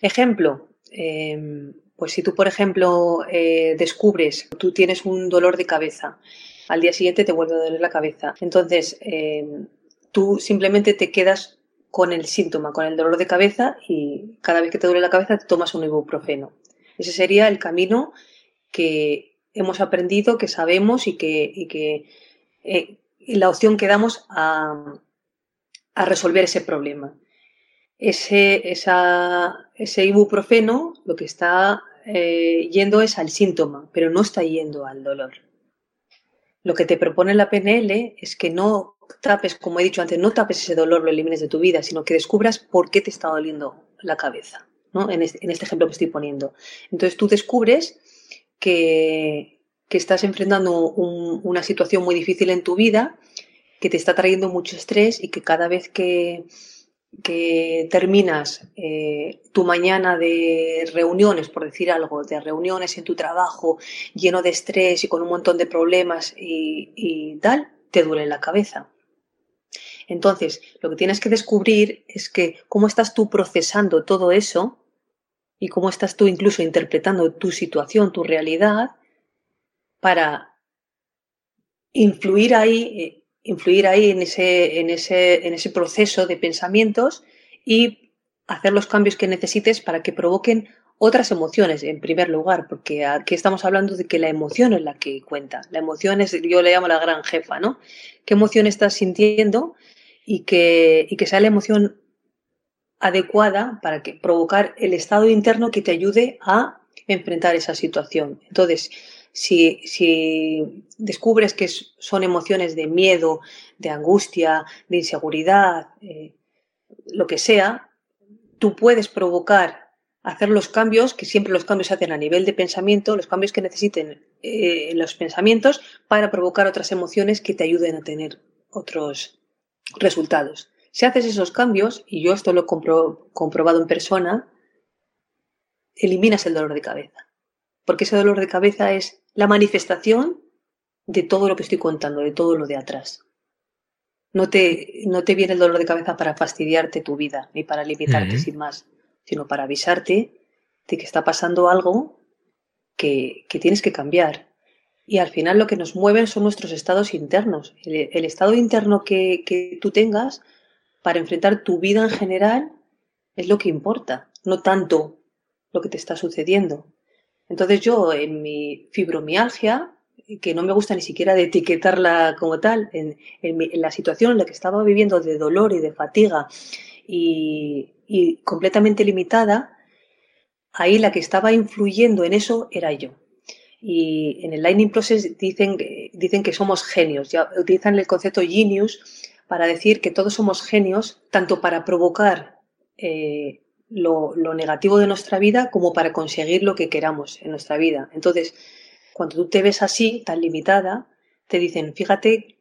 Ejemplo, Em, pues si tú, por ejemplo, eh, descubres, tú tienes un dolor de cabeza, al día siguiente te vuelve a doler la cabeza. Entonces, em, tú simplemente te quedas con el síntoma, con el dolor de cabeza y cada vez que te duele la cabeza te tomas un ibuprofeno. Ese sería el camino que hemos aprendido, que sabemos y que, eh, la opción que damos a resolver ese problema ese, ese ibuprofeno lo que está eh, yendo es al síntoma, pero no está yendo al dolor. Lo que te propone la PNL es que no tapes, como he dicho antes, no tapes ese dolor, lo elimines de tu vida, sino que descubras por qué te está doliendo la cabeza, ¿no? en, este, ejemplo que estoy poniendo. Entonces tú descubres que, estás enfrentando una situación muy difícil en tu vida, que te está trayendo mucho estrés y que cada vez que, que terminas eh, tu mañana de reuniones, por decir algo, de reuniones en tu trabajo, lleno de estrés y con un montón de problemas y, tal, te duele la cabeza. Entonces, lo que tienes que descubrir es que cómo estás tú procesando todo eso y cómo estás tú incluso interpretando tu situación, tu realidad, para influir ahí eh, influir ahí en ese, en ese, en ese proceso de pensamientos y hacer los cambios que necesites para que provoquen otras emociones, en primer lugar, porque aquí estamos hablando de que la emoción es la que cuenta. La emoción es, yo le llamo la gran jefa, ¿no? ¿Qué emoción estás sintiendo? Y que, y que sea la emoción adecuada para que provocar el estado interno que te ayude a enfrentar esa situación. Entonces, si, descubres que son emociones de miedo, de angustia, de inseguridad, eh, lo que sea, tú puedes provocar hacer los cambios, que siempre los cambios se hacen a nivel de pensamiento, los cambios que necesiten eh, los pensamientos para provocar otras emociones que te ayuden a tener otros resultados. Si haces esos cambios, y yo esto lo he comprobado en persona, eliminas el dolor de cabeza. Porque ese dolor de cabeza es la manifestación de todo lo que estoy contando, de todo lo de atrás. No te, no te viene el dolor de cabeza para fastidiarte tu vida, ni para limitarte sin más, sino para avisarte de que está pasando algo que, tienes que cambiar. Y al final lo que nos mueven son nuestros estados internos. El, estado interno que, que tú tengas para enfrentar tu vida en general es lo que importa, no tanto lo que te está sucediendo. Entonces yo en mi fibromialgia, que no me gusta ni siquiera de etiquetarla como tal, en, la situación en la que estaba viviendo de dolor y de fatiga y, completamente limitada, ahí la que estaba influyendo en eso era yo. Y en el Lightning Process dicen, dicen que somos genios, ya utilizan el concepto genius para decir que todos somos genios, tanto para provocar eh, lo, negativo de nuestra vida como para conseguir lo que queramos en nuestra vida. Entonces, cuando tú te ves así, tan limitada, te dicen, fíjate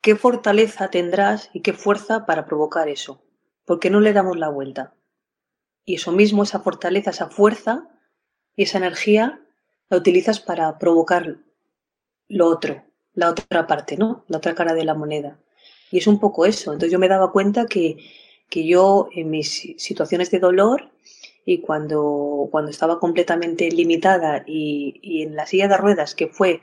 qué fortaleza tendrás y qué fuerza para provocar eso. ¿Por qué no le damos la vuelta? Y eso mismo, esa fortaleza, esa fuerza y esa energía, la utilizas para provocar lo otro, la otra parte, ¿no? La otra cara de la moneda. Y es un poco eso. Entonces yo me daba cuenta que que yo en mis situaciones de dolor y cuando, cuando estaba completamente limitada y, y en la silla de ruedas, que fue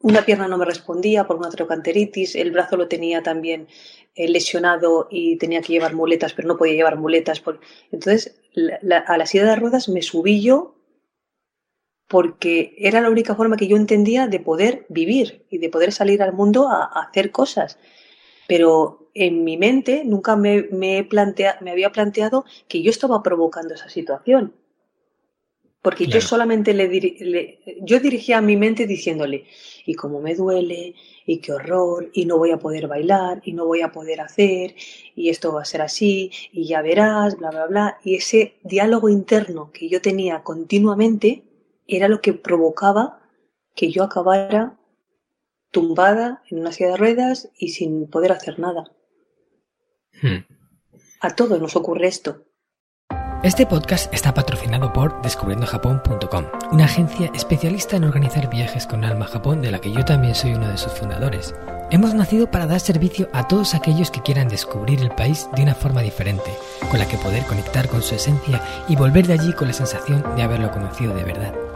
una pierna no me respondía por una trochanteritis, el brazo lo tenía también eh, lesionado y tenía que llevar muletas, pero no podía llevar muletas. Por... Entonces, a la silla de ruedas me subí yo porque era la única forma que yo entendía de poder vivir y de poder salir al mundo a, hacer cosas. Pero en mi mente nunca me, me, plantea, me había planteado que yo estaba provocando esa situación. Porque yo solamente le, yo dirigía a mi mente diciéndole, y cómo me duele, y qué horror, y no voy a poder bailar, y no voy a poder hacer, y esto va a ser así, y ya verás, bla, bla, bla. Y ese diálogo interno que yo tenía continuamente era lo que provocaba que yo acabara tumbada en una silla de ruedas y sin poder hacer nada. Hmm. A todos nos ocurre esto. Este podcast está patrocinado por descubriendojapón.com, una agencia especialista en organizar viajes con alma a Japón de la que yo también soy uno de sus fundadores. Hemos nacido para dar servicio a todos aquellos que quieran descubrir el país de una forma diferente, con la que poder conectar con su esencia y volver de allí con la sensación de haberlo conocido de verdad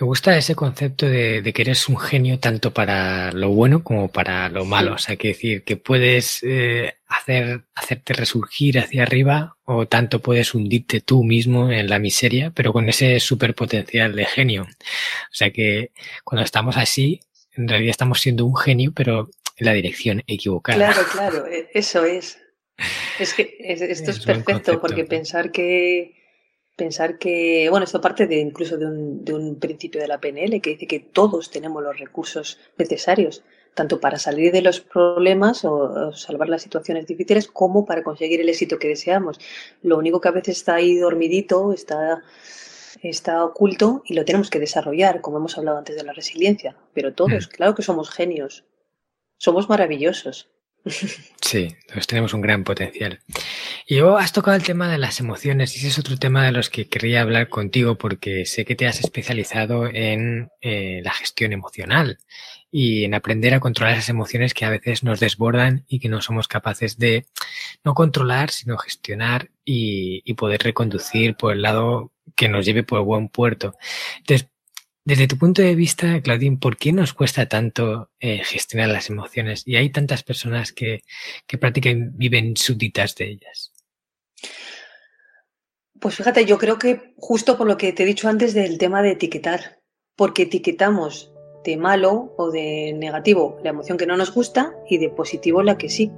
Me gusta ese concepto de, que eres un genio tanto para lo bueno como para lo malo. O sea, que decir que puedes eh, hacer, hacerte resurgir hacia arriba o tanto puedes hundirte tú mismo en la miseria, pero con ese superpotencial de genio. O sea que cuando estamos así, en realidad estamos siendo un genio, pero en la dirección equivocada. Claro, claro, e, eso es. Es que esto es, perfecto porque pensar que pensar que, bueno, esto parte de incluso de un, de un, principio de la PNL que dice que todos tenemos los recursos necesarios, tanto para salir de los problemas o, salvar las situaciones difíciles, como para conseguir el éxito que deseamos. Lo único que a veces está ahí dormidito, está, está oculto y lo tenemos que desarrollar, como hemos hablado antes de la resiliencia. Pero todos, mm. claro que somos genios, somos maravillosos. Sí, pues tenemos un gran potencial. Y luego has tocado el tema de las emociones y ese es otro tema de los que querría hablar contigo porque sé que te has especializado en eh, la gestión emocional y en aprender a controlar esas emociones que a veces nos desbordan y que no somos capaces de no controlar, sino gestionar y, poder reconducir por el lado que nos lleve por buen puerto. Entonces, desde tu punto de vista, Claudine, ¿por qué nos cuesta tanto eh, gestionar las emociones? Y hay tantas personas que, que prácticamente viven súbditas de ellas. Pues fíjate, yo creo que justo por lo que te he dicho antes del tema de etiquetar, porque etiquetamos de malo o de negativo la emoción que no nos gusta y de positivo la que sí.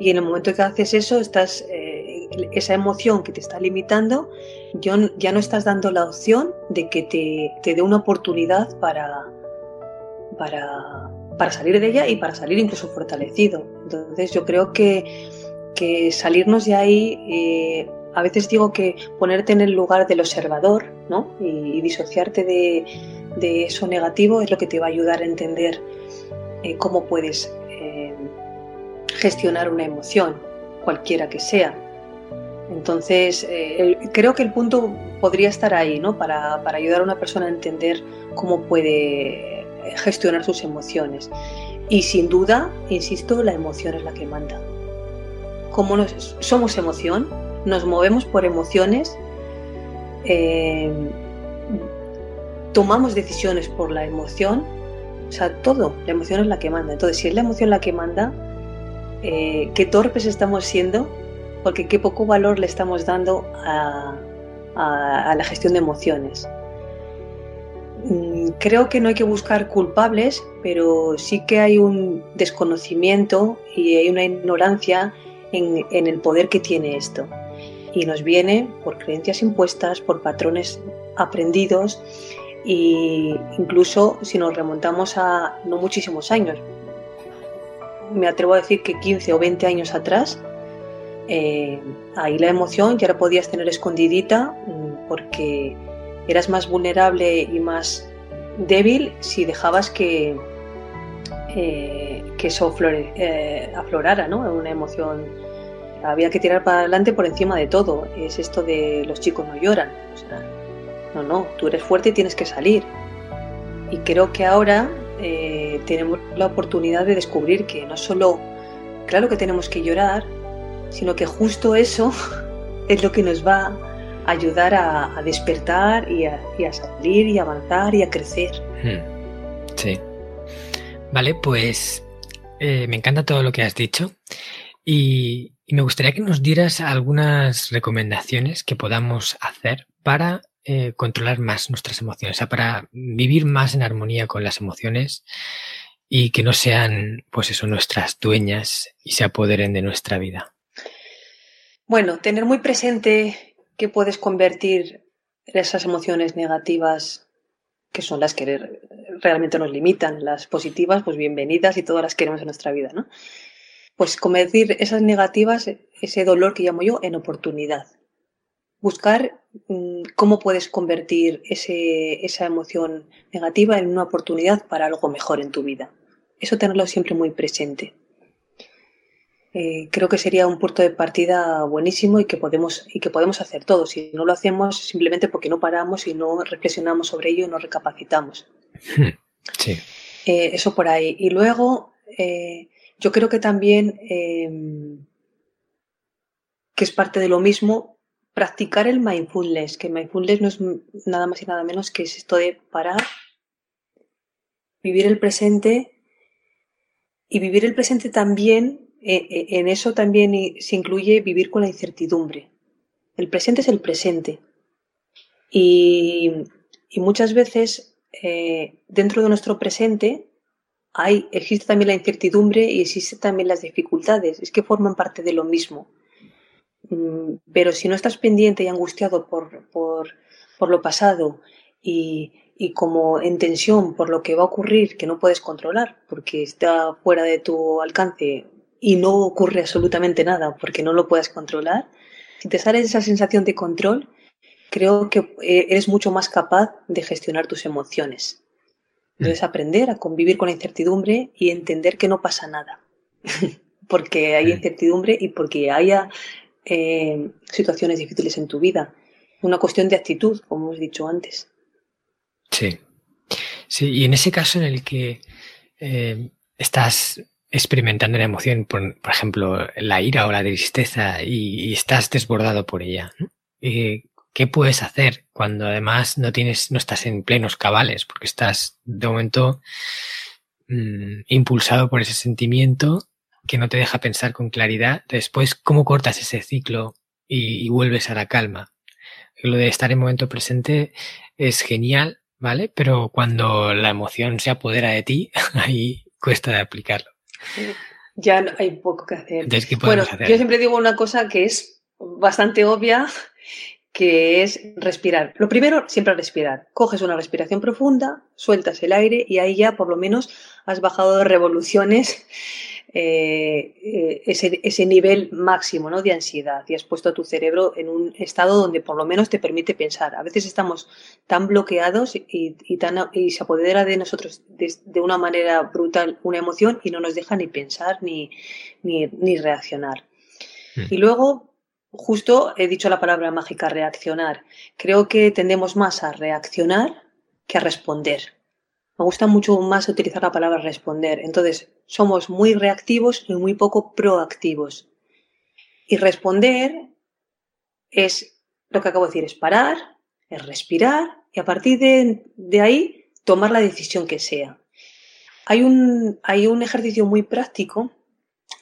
Y en el momento que haces eso, estás eh, esa emoción que te está limitando, ya no estás dando la opción de que te, dé una oportunidad para, para, para, salir de ella y para salir incluso fortalecido. Entonces yo creo que, que salirnos de ahí, eh, a veces digo que ponerte en el lugar del observador ¿no? y, disociarte de, eso negativo es lo que te va a ayudar a entender eh, cómo puedes eh, gestionar una emoción, cualquiera que sea. Entonces, creo que el punto podría estar ahí, ¿no? Para, ayudar a una persona a entender cómo puede gestionar sus emociones. Y sin duda, insisto, la emoción es la que manda. Como somos emoción, nos movemos por emociones, eh, tomamos decisiones por la emoción, o sea, todo, la emoción es la que manda. Entonces, si es la emoción la que manda, eh, qué torpes estamos siendo porque qué poco valor le estamos dando a, la gestión de emociones. Mm, creo que no hay que buscar culpables, pero sí que hay un desconocimiento y hay una ignorancia en, el poder que tiene esto. Y nos viene por creencias impuestas, por patrones aprendidos e incluso si nos remontamos a no muchísimos años, me atrevo a decir que 15 o 20 años atrás, eh, ahí la emoción ya la podías tener escondidita mm, porque eras más vulnerable y más débil si dejabas que, eh, que eso eh, aflorara, ¿no? Una emoción. Había que tirar para adelante por encima de todo. Es esto de los chicos no lloran. no, no, tú eres fuerte y tienes que salir. Y creo que ahora eh, tenemos la oportunidad de descubrir que no solo, claro que tenemos que llorar, sino que justo eso es lo que nos va a ayudar a, despertar y a, salir y a avanzar y a crecer. Hmm. Sí. Vale, pues eh, me encanta todo lo que has dicho y, me gustaría que nos dieras algunas recomendaciones que podamos hacer para eh, controlar más nuestras emociones, o sea, para vivir más en armonía con las emociones y que no sean, pues eso, nuestras dueñas y se apoderen de nuestra vida. Bueno, tener muy presente que puedes convertir esas emociones negativas que son las que realmente nos limitan. Las positivas, pues bienvenidas y todas las queremos en nuestra vida, ¿no? Pues convertir esas negativas, ese dolor que llamo yo, en oportunidad. Buscar mm, cómo puedes convertir ese, esa emoción negativa en una oportunidad para algo mejor en tu vida. Eso tenerlo siempre muy presente. Eh, creo que sería un punto de partida buenísimo y que podemos y que podemos hacer todos. Si no lo hacemos simplemente porque no paramos y no reflexionamos sobre ello y no recapacitamos. Hmm, sí. Eh, eso por ahí. Y luego, eh, yo creo que también em, que es parte de lo mismo practicar el mindfulness, que mindfulness no es nada más y nada menos que es esto de parar, vivir el presente y vivir el presente también en eso también se incluye vivir con la incertidumbre. El presente es el presente. Y, muchas veces eh, dentro de nuestro presente hay, existe también la incertidumbre y existen también las dificultades. Es que forman parte de lo mismo. Mm, pero si no estás pendiente y angustiado por, por, lo pasado y como en tensión por lo que va a ocurrir que no puedes controlar porque está fuera de tu alcance y no ocurre absolutamente nada porque no lo puedes controlar, si te sale esa sensación de control, creo que eh, eres mucho más capaz de gestionar tus emociones. Mm. aprender a convivir con la incertidumbre y entender que no pasa nada. porque hay incertidumbre y porque haya eh, situaciones difíciles en tu vida. Una cuestión de actitud, como hemos dicho antes. Sí. Sí, y en ese caso en el que eh, estás experimentando la emoción, por, ejemplo, la ira o la tristeza y, estás desbordado por ella. Eh, ¿Qué puedes hacer cuando además no tienes, no estás en plenos cabales? Porque estás de momento mm, impulsado por ese sentimiento que no te deja pensar con claridad. Después, ¿cómo cortas ese ciclo y, y vuelves a la calma? Lo de estar en momento presente es genial, ¿vale? Pero cuando la emoción se apodera de ti, ahí cuesta de aplicarlo. Ya hay poco que hacer. bueno, yo siempre digo una cosa que es bastante obvia, que es respirar. Lo primero, siempre respirar. Coges una respiración profunda, sueltas el aire y ahí ya por lo menos has bajado de revoluciones eh, eh, ese, ese, nivel máximo ¿no? de ansiedad y has puesto a tu cerebro en un estado donde por lo menos te permite pensar. A veces estamos tan bloqueados y, tan, y se apodera de nosotros de, una manera brutal una emoción y no nos deja ni pensar ni, ni, reaccionar. Hmm. Y luego, justo he dicho la palabra mágica reaccionar. Creo que tendemos más a reaccionar que a responder. Me gusta mucho más utilizar la palabra responder. Entonces, somos muy reactivos y muy poco proactivos. Y responder es lo que acabo de decir, es parar, es respirar y a partir de, ahí tomar la decisión que sea. Hay un, hay un ejercicio muy práctico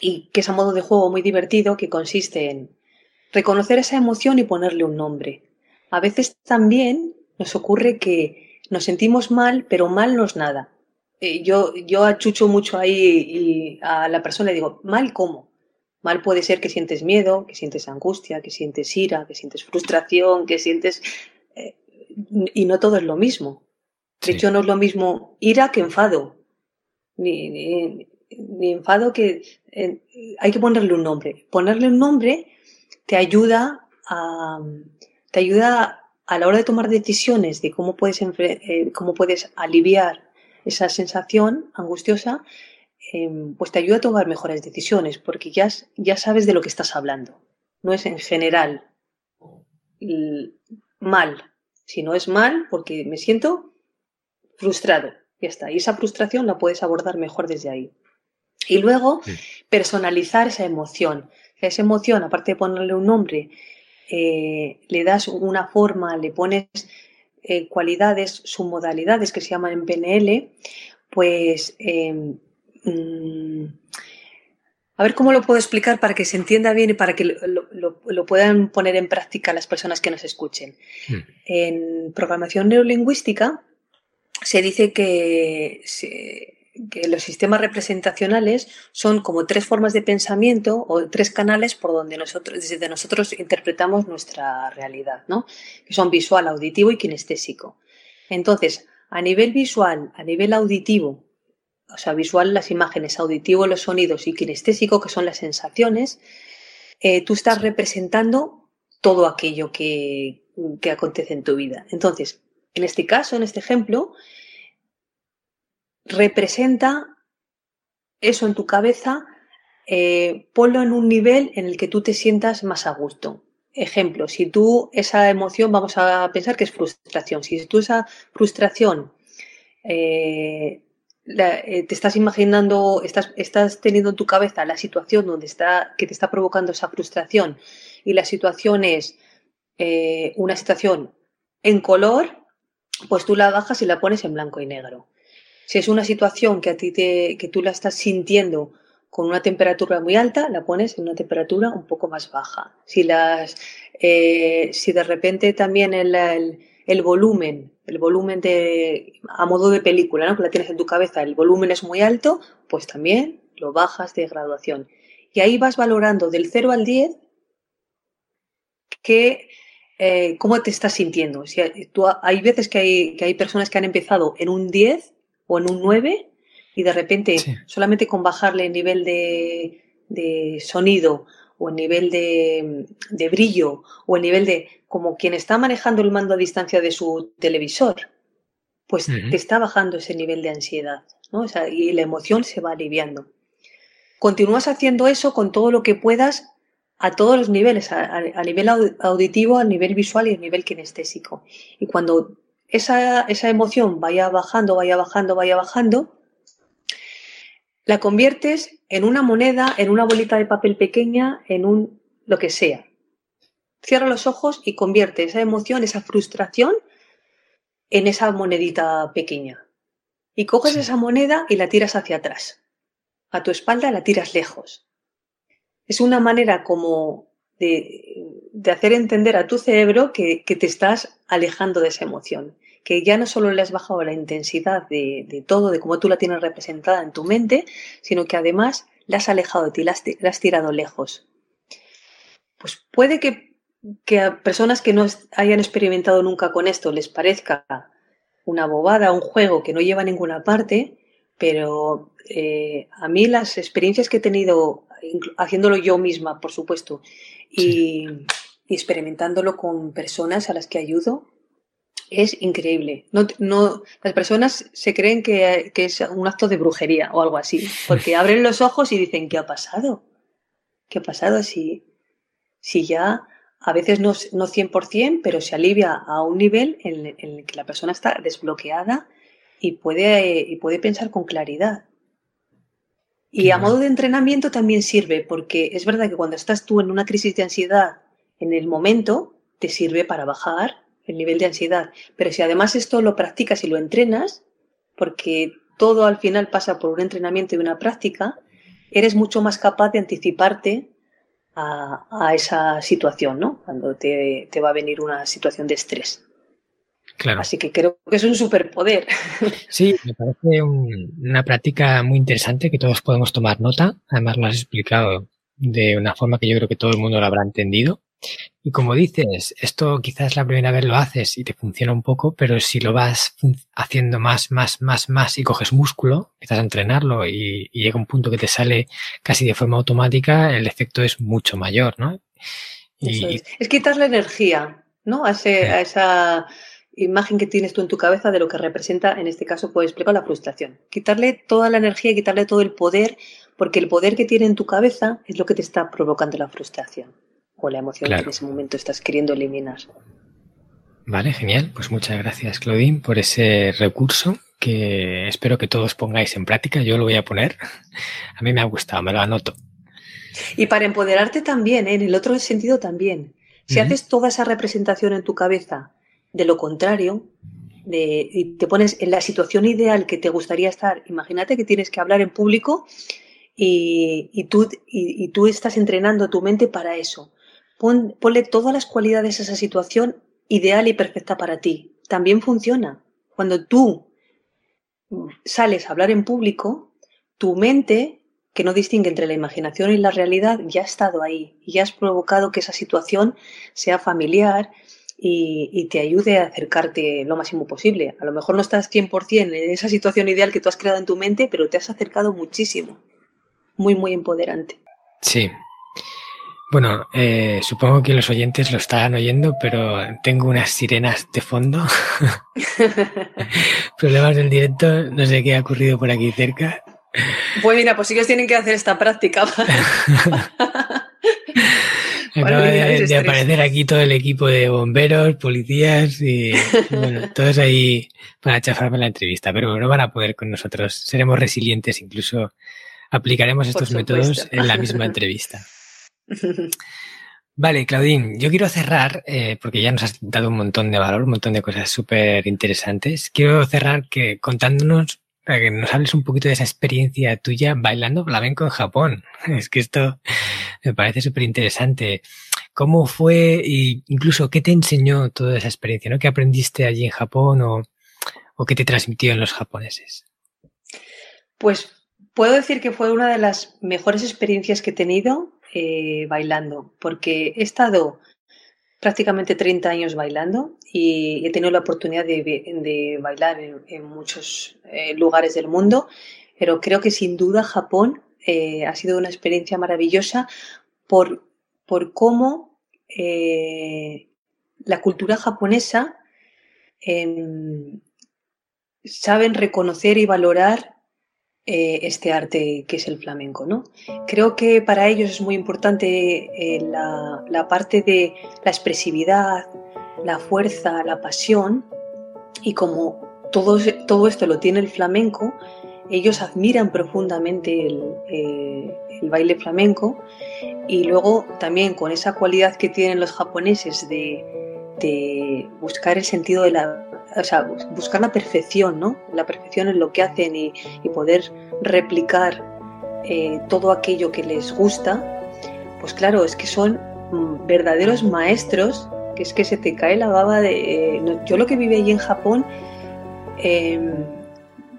y que es a modo de juego muy divertido que consiste en reconocer esa emoción y ponerle un nombre. A veces también nos ocurre que nos sentimos mal, pero mal no es nada. Eh, yo, yo achucho mucho ahí y a la persona le digo, mal cómo. Mal puede ser que sientes miedo, que sientes angustia, que sientes ira, que sientes frustración, que sientes... Eh, y no todo es lo mismo. De hecho, no es lo mismo ira que enfado. Ni, ni, enfado que... hay que ponerle un nombre. Ponerle un nombre te ayuda a, te ayuda a la hora de tomar decisiones de cómo puedes, eh, cómo puedes aliviar esa sensación angustiosa, em, pues te ayuda a tomar mejores decisiones, porque ya, ya sabes de lo que estás hablando. No es en general mal, sino es mal porque me siento frustrado. Ya está. Y esa frustración la puedes abordar mejor desde ahí. Y luego, personalizar esa emoción. Esa emoción, aparte de ponerle un nombre, eh, le das una forma, le pones eh, cualidades, submodalidades que se llaman en PNL, pues em, mm, a ver cómo lo puedo explicar para que se entienda bien y para que lo, puedan poner en práctica las personas que nos escuchen. Hmm. En programación neurolingüística se dice que, que, los sistemas representacionales son como tres formas de pensamiento o tres canales por donde nosotros, desde nosotros interpretamos nuestra realidad, ¿no? que son visual, auditivo y kinestésico. Entonces, a nivel visual, a nivel auditivo, o sea, visual las imágenes, auditivo los sonidos y kinestésico, que son las sensaciones, eh, tú estás representando todo aquello que, que acontece en tu vida. Entonces, en este caso, en este ejemplo, representa eso en tu cabeza, eh, ponlo en un nivel en el que tú te sientas más a gusto. Ejemplo, si tú esa emoción, vamos a pensar que es frustración, si tú esa frustración eh, eh, te estás imaginando, estás, estás teniendo en tu cabeza la situación donde está, que te está provocando esa frustración y la situación es una situación en color, pues tú la bajas y la pones en blanco y negro. Si es una situación que a ti te, que tú la estás sintiendo con una temperatura muy alta, la pones en una temperatura un poco más baja. Si las, eh, si de repente también el, el volumen, el volumen de, a modo de película, ¿no? que la tienes en tu cabeza, el volumen es muy alto, pues también lo bajas de graduación. Y ahí vas valorando del 0 al 10 que, eh, cómo te estás sintiendo. Si tú, hay veces que hay, que hay personas que han empezado en un 10 o en un 9 y de repente solamente con bajarle el nivel de, de sonido o el nivel de, de, brillo o el nivel de como quien está manejando el mando a distancia de su televisor, pues te está bajando ese nivel de ansiedad, ¿no? y la emoción se va aliviando. Continúas haciendo eso con todo lo que puedas a todos los niveles, a, nivel auditivo, a nivel visual y a nivel kinestésico. Y cuando esa, esa emoción vaya bajando, vaya bajando, vaya bajando, la conviertes en una moneda, en una bolita de papel pequeña, en un lo que sea. Cierra los ojos y convierte esa emoción, esa frustración, en esa monedita pequeña. Y coges esa moneda y la tiras hacia atrás. A tu espalda la tiras lejos. Es una manera como de, de hacer entender a tu cerebro que, que te estás alejando de esa emoción que ya no solo le has bajado la intensidad de, todo, de cómo tú la tienes representada en tu mente, sino que además la has alejado de ti, la has, tirado lejos. Pues puede que, a personas que no hayan experimentado nunca con esto les parezca una bobada, un juego que no lleva a ninguna parte, pero eh, a mí las experiencias que he tenido, haciéndolo yo misma, por supuesto, y experimentándolo con personas a las que ayudo, es increíble. No, no, las personas se creen que, es un acto de brujería o algo así, porque abren los ojos y dicen, ¿qué ha pasado? ¿Qué ha pasado? Si, si ya a veces no, no 100%, pero se alivia a un nivel en, el que la persona está desbloqueada y puede, y puede pensar con claridad. Y a modo de entrenamiento también sirve, porque es verdad que cuando estás tú en una crisis de ansiedad en el momento, te sirve para bajar el nivel de ansiedad. Pero si además esto lo practicas y lo entrenas, porque todo al final pasa por un entrenamiento y una práctica, eres mucho más capaz de anticiparte a, esa situación, ¿no? Cuando te, va a venir una situación de estrés. Claro. Así que creo que es un superpoder. Sí, me parece una práctica muy interesante que todos podemos tomar nota. Además, lo has explicado de una forma que yo creo que todo el mundo lo habrá entendido. Y como dices, esto quizás la primera vez lo haces y te funciona un poco, pero si lo vas haciendo más, más, más, más y coges músculo, empiezas a entrenarlo y, llega un punto que te sale casi de forma automática, el efecto es mucho mayor, ¿no? Y, es. quitar la energía. ¿no? A, a esa imagen que tienes tú en tu cabeza de lo que representa, en este caso, puedo explicar la frustración. Quitarle toda la energía quitarle todo el poder, porque el poder que tiene en tu cabeza es lo que te está provocando la frustración o la emoción que en ese momento estás queriendo eliminar. Vale, genial. Pues muchas gracias, Claudine, por ese recurso que espero que todos pongáis en práctica. Yo lo voy a poner. A mí me ha gustado, me lo anoto. Y para empoderarte también, ¿eh? en el otro sentido también. Si haces toda esa representación en tu cabeza de lo contrario, de, y te pones en la situación ideal que te gustaría estar, imagínate que tienes que hablar en público y, tú, y, tú estás entrenando tu mente para eso. Ponle todas las cualidades a esa situación ideal y perfecta para ti. También funciona. Cuando tú sales a hablar en público, tu mente, que no distingue entre la imaginación y la realidad, ya ha estado ahí y ya has provocado que esa situación sea familiar y, te ayude a acercarte lo máximo posible. A lo mejor no estás 100% en esa situación ideal que tú has creado en tu mente, pero te has acercado muchísimo. Muy, muy empoderante. Sí. Bueno, eh, supongo que los oyentes lo están oyendo, pero tengo unas sirenas de fondo. Problemas del directo, no sé qué ha ocurrido por aquí cerca. Pues mira, pues ellos tienen que hacer esta práctica. Acaba de, aparecer aquí todo el equipo de bomberos, policías y bueno, todos ahí para chafarme la entrevista, pero no van a poder con nosotros. Seremos resilientes, incluso aplicaremos estos métodos en la misma entrevista. Vale, Claudín, yo quiero cerrar, eh, porque ya nos has dado un montón de valor, un montón de cosas súper interesantes. Quiero cerrar que contándonos para que nos hables un poquito de esa experiencia tuya bailando flamenco en Japón. Es que esto me parece súper interesante. ¿Cómo fue e incluso qué te enseñó toda esa experiencia? ¿no? ¿Qué aprendiste allí en Japón o, o qué te transmitió en los japoneses? Pues puedo decir que fue una de las mejores experiencias que he tenido eh, bailando, porque he estado prácticamente 30 años bailando y he tenido la oportunidad de, bailar en, muchos eh, lugares del mundo, pero creo que sin duda Japón eh, ha sido una experiencia maravillosa por, por cómo la cultura japonesa em, saben reconocer y valorar este arte que es el flamenco. ¿no? Creo que para ellos es muy importante la, la, parte de la expresividad, la fuerza, la pasión, y como todo, todo esto lo tiene el flamenco, ellos admiran profundamente eh, el, baile flamenco y luego también con esa cualidad que tienen los japoneses de, buscar el sentido de la, o sea, buscar la perfección, ¿no? La perfección en lo que hacen y, poder replicar eh, todo aquello que les gusta, pues claro, es que son mm, verdaderos maestros, que es que se te cae la baba de... Eh, yo lo que viví allí en Japón, em,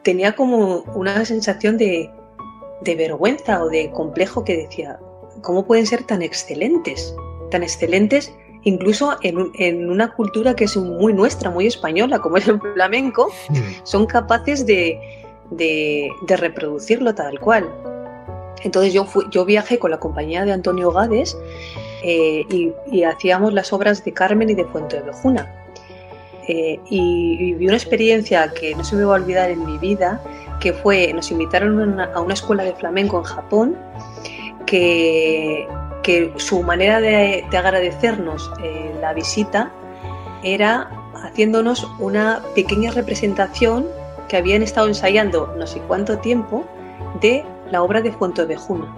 tenía como una sensación de, vergüenza o de complejo que decía, ¿cómo pueden ser tan excelentes? Tan excelentes incluso en, una cultura que es muy nuestra, muy española, como es el flamenco, mm. son capaces de, reproducirlo tal cual. Entonces yo, yo viajé con la compañía de Antonio Gades eh, y, hacíamos las obras de Carmen y de Fuente de Bejuna. Eh, y, viví una experiencia que no se me va a olvidar en mi vida, que fue, nos invitaron a una escuela de flamenco en Japón, que, que su manera de, agradecernos eh, la visita era haciéndonos una pequeña representación que habían estado ensayando no sé cuánto tiempo de la obra de Fuente de Bejuna.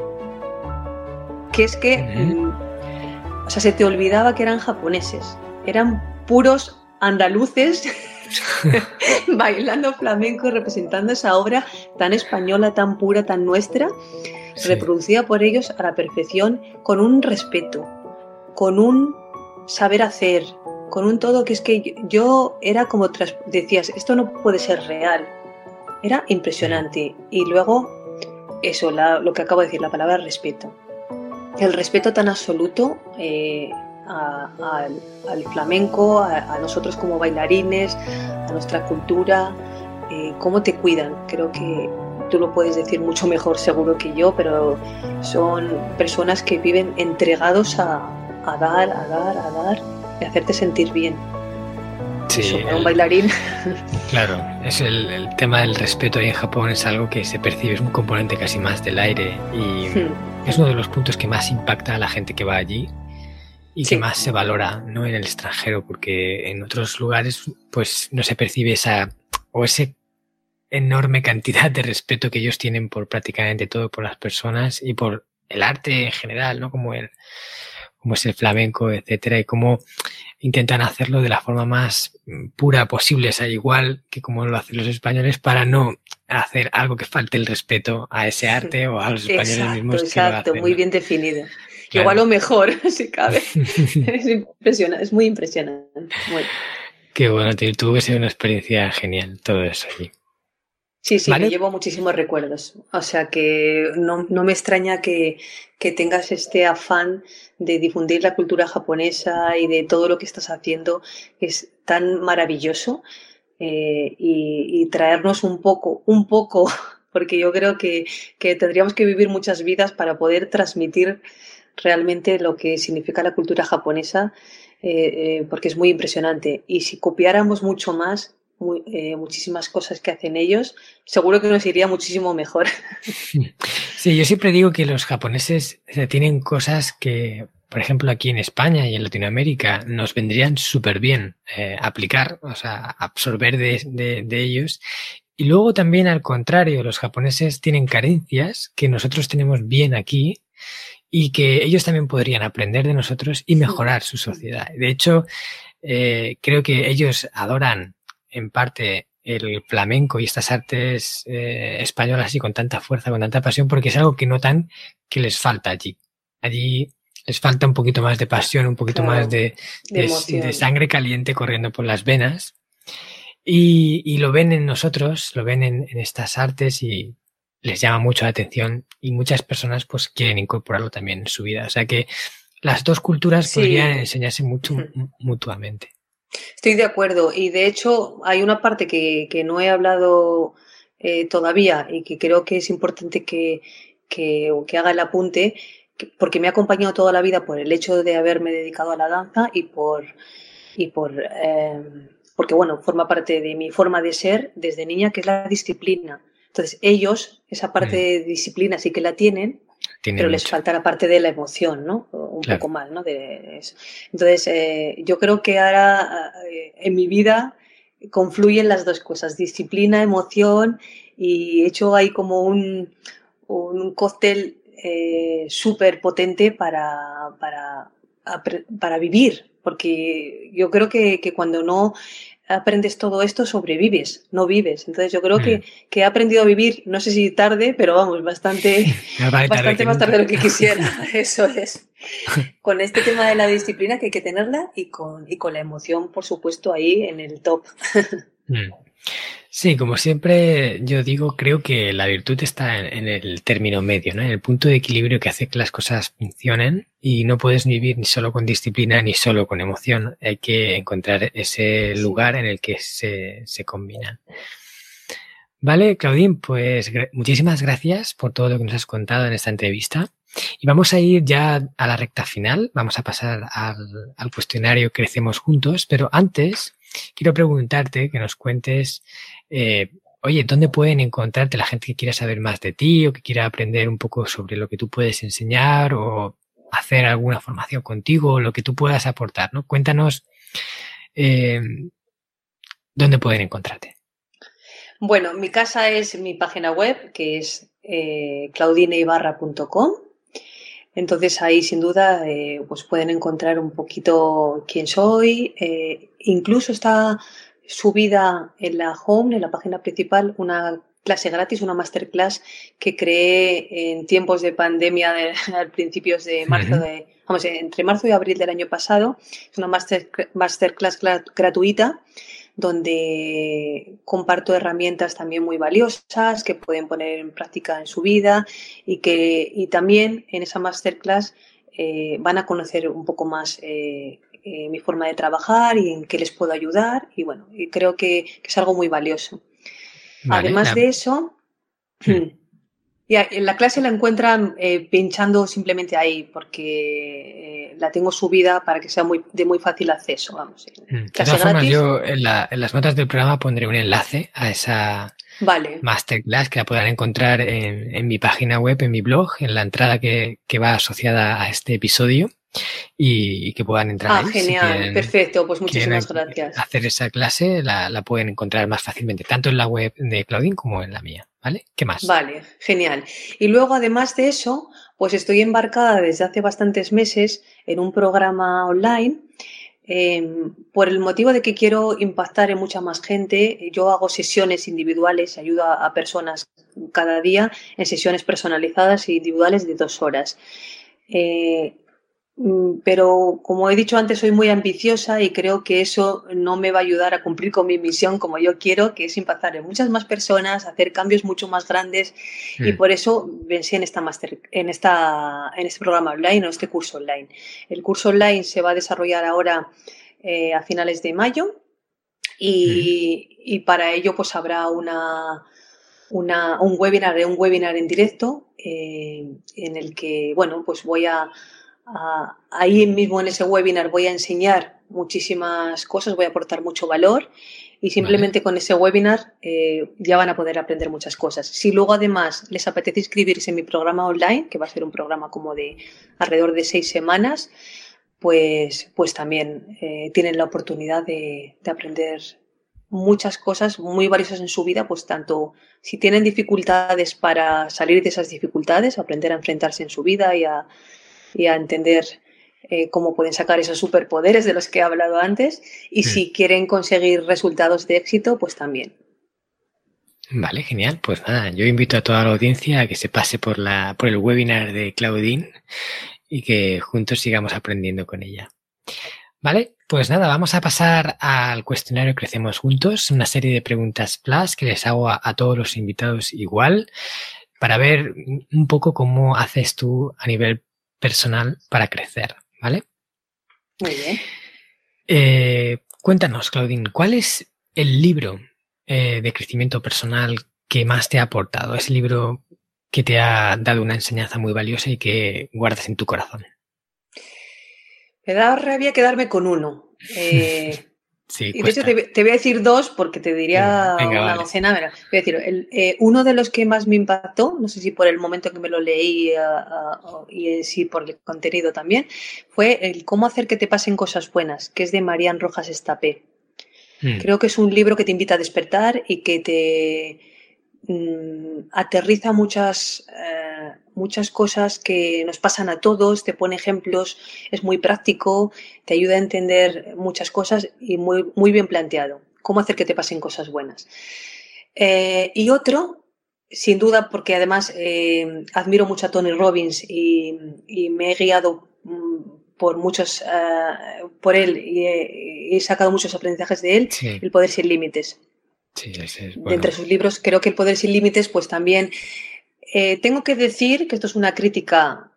Que es que, mm, o sea, se te olvidaba que eran japoneses, eran puros andaluces bailando flamenco, representando esa obra tan española, tan pura, tan nuestra, reproducida por ellos a la perfección, con un respeto, con un saber hacer, con un todo que es que yo era como decías, esto no puede ser real. Era impresionante. Y luego, eso, lo que acabo de decir, la palabra respeto. El respeto tan absoluto eh, al flamenco, a, nosotros como bailarines, a nuestra cultura, eh, cómo te cuidan. Creo que tú lo puedes decir mucho mejor seguro que yo, pero son personas que viven entregados a, dar, a dar, a dar de hacerte sentir bien. Sí, un bailarín. Claro, es el, tema del respeto ahí en Japón es algo que se percibe, es un componente casi más del aire y hmm. es uno de los puntos que más impacta a la gente que va allí y que más se valora ¿no? en el extranjero, porque en otros lugares pues no se percibe esa o ese enorme cantidad de respeto que ellos tienen por prácticamente todo, por las personas y por el arte en general, ¿no? Como el, como es el flamenco, etcétera, y cómo intentan hacerlo de la forma más pura posible, o sea, igual que como lo hacen los españoles, para no hacer algo que falte el respeto a ese arte o a los españoles mismos. Exacto, muy bien definido. Igual o mejor, si cabe. es impresionante, es muy impresionante. Qué bueno, tuvo que ser una experiencia genial todo eso allí. Sí, sí, me llevo muchísimos recuerdos. O sea que no, me extraña que, tengas este afán de difundir la cultura japonesa y de todo lo que estás haciendo. Es tan maravilloso. Eh, y, traernos un poco, un poco, porque yo creo que, tendríamos que vivir muchas vidas para poder transmitir realmente lo que significa la cultura japonesa, eh, eh, porque es muy impresionante. Y si copiáramos mucho más, eh, muchísimas cosas que hacen ellos, seguro que nos iría muchísimo mejor. Sí, yo siempre digo que los japoneses tienen cosas que, por ejemplo, aquí en España y en Latinoamérica nos vendrían súper bien eh, aplicar, o sea, absorber de, de ellos. Y luego también al contrario, los japoneses tienen carencias que nosotros tenemos bien aquí y que ellos también podrían aprender de nosotros y mejorar su sociedad. De hecho, eh, creo que ellos adoran en parte el flamenco y estas artes eh, españolas y con tanta fuerza, con tanta pasión, porque es algo que notan que les falta allí. Allí les falta un poquito más de pasión, un poquito más de, de, sangre caliente corriendo por las venas. Y, y lo ven en nosotros, lo ven en, en, estas artes y les llama mucho la atención y muchas personas pues quieren incorporarlo también en su vida. O sea que las dos culturas podrían enseñarse mucho mutuamente. Estoy de acuerdo y de hecho hay una parte que, no he hablado eh, todavía y que creo que es importante que, que, haga el apunte porque me ha acompañado toda la vida por el hecho de haberme dedicado a la danza y por y por eh, porque bueno forma parte de mi forma de ser desde niña que es la disciplina. Entonces ellos esa parte de disciplina sí que la tienen pero les falta la parte de la emoción, ¿no? Un poco más, ¿no? De eso. Entonces, eh, yo creo que ahora eh, en mi vida confluyen las dos cosas, disciplina, emoción, y he hecho ahí como un, un cóctel eh, súper potente para, para, para vivir, porque yo creo que, que cuando no aprendes todo esto, sobrevives, no vives. Entonces yo creo que, mm. que, he aprendido a vivir, no sé si tarde, pero vamos, bastante, bastante más tarde de lo que quisiera. Eso es. Con este tema de la disciplina que hay que tenerla y con, y con la emoción, por supuesto, ahí en el top. Mm. Sí, como siempre yo digo, creo que la virtud está en, el término medio. En el punto de equilibrio que hace que las cosas funcionen y no puedes vivir ni solo con disciplina ni solo con emoción. Hay que encontrar ese lugar en el que se, se combinan. Vale, Claudín, pues muchísimas gracias por todo lo que nos has contado en esta entrevista. Y vamos a ir ya a la recta final. Vamos a pasar al, al cuestionario Crecemos Juntos, pero antes quiero preguntarte que nos cuentes, eh, oye, ¿dónde pueden encontrarte la gente que quiera saber más de ti o que quiera aprender un poco sobre lo que tú puedes enseñar o hacer alguna formación contigo o lo que tú puedas aportar, ¿no? Cuéntanos eh, dónde pueden encontrarte. Bueno, mi casa es mi página web, que es eh, claudineibarra.com entonces ahí sin duda eh, pues pueden encontrar un poquito quién soy. Eh, incluso está subida en la home, en la página principal, una clase gratis, una masterclass que creé en tiempos de pandemia de, a principios de marzo de, vamos, entre marzo y abril del año pasado. Es una master, masterclass gratuita donde comparto herramientas también muy valiosas que pueden poner en práctica en su vida y que y también en esa masterclass eh, van a conocer un poco más eh, eh, mi forma de trabajar y en qué les puedo ayudar y bueno, y creo que, es algo muy valioso. Además de eso, Y en la clase la encuentran eh, pinchando simplemente ahí, porque eh, la tengo subida para que sea muy, de muy fácil acceso. Vamos. Mm, de todas formas, yo en, las notas del programa pondré un enlace a esa vale. masterclass que la podrán encontrar en, mi página web, en mi blog, en la entrada que, que va asociada a este episodio y, que puedan entrar ah, genial, perfecto, pues muchísimas gracias. Hacer esa clase la, la, pueden encontrar más fácilmente, tanto en la web de Claudine como en la mía, ¿vale? ¿Qué más? Vale, genial. Y luego, además de eso, pues estoy embarcada desde hace bastantes meses en un programa online. Em, por el motivo de que quiero impactar en mucha más gente, yo hago sesiones individuales, ayudo a personas cada día en sesiones personalizadas e individuales de dos horas. Eh, pero como he dicho antes, soy muy ambiciosa y creo que eso no me va a ayudar a cumplir con mi misión como yo quiero, que es impactar en muchas más personas, hacer cambios mucho más grandes y mm. por eso pensé en esta master, en esta, en este programa online o este curso online. El curso online se va a desarrollar ahora eh, a finales de mayo y, mm. y, para ello pues habrá una, una, un webinar, un webinar en directo eh, en el que bueno pues voy a ahí mismo en ese webinar voy a enseñar muchísimas cosas, voy a aportar mucho valor y simplemente con ese webinar eh, ya van a poder aprender muchas cosas. Si luego además les apetece inscribirse en mi programa online, que va a ser un programa como de alrededor de seis semanas, pues, pues también eh, tienen la oportunidad de, de aprender muchas cosas muy valiosas en su vida, pues tanto si tienen dificultades para salir de esas dificultades, aprender a enfrentarse en su vida y a, y a entender eh, cómo pueden sacar esos superpoderes de los que he hablado antes y si quieren conseguir resultados de éxito, pues también. Vale, genial. Pues nada, yo invito a toda la audiencia a que se pase por, la, por el webinar de Claudine y que juntos sigamos aprendiendo con ella. Vale, pues nada, vamos a pasar al cuestionario Crecemos Juntos, una serie de preguntas plus que les hago a todos los invitados igual, para ver un poco cómo haces tú a nivel personal para crecer, ¿vale? Muy bien. Eh, cuéntanos, Claudine, ¿cuál es el libro eh, de crecimiento personal que más te ha aportado? Ese libro que te ha dado una enseñanza muy valiosa y que guardas en tu corazón. Me da rabia quedarme con uno. Eh, y de hecho te, voy a decir dos porque te diría una docena. Voy a decir, eh, uno de los que más me impactó, no sé si por el momento que me lo leí uh, y sí por el contenido también, fue el Cómo hacer que te pasen cosas buenas, que es de Marian Rojas Estapé. Hmm. Creo que es un libro que te invita a despertar y que te mm, aterriza muchas, eh, muchas cosas que nos pasan a todos, te pone ejemplos, es muy práctico, te ayuda a entender muchas cosas y muy, muy bien planteado. Cómo hacer que te pasen cosas buenas. Eh, y otro, sin duda, porque además eh, admiro mucho a Tony Robbins y, me he guiado mm, por muchos, eh, por él y he, sacado muchos aprendizajes de él, El Poder Sin Límites. Sí, es, De entre sus libros, creo que El Poder Sin Límites, pues también eh, tengo que decir que esto es una crítica,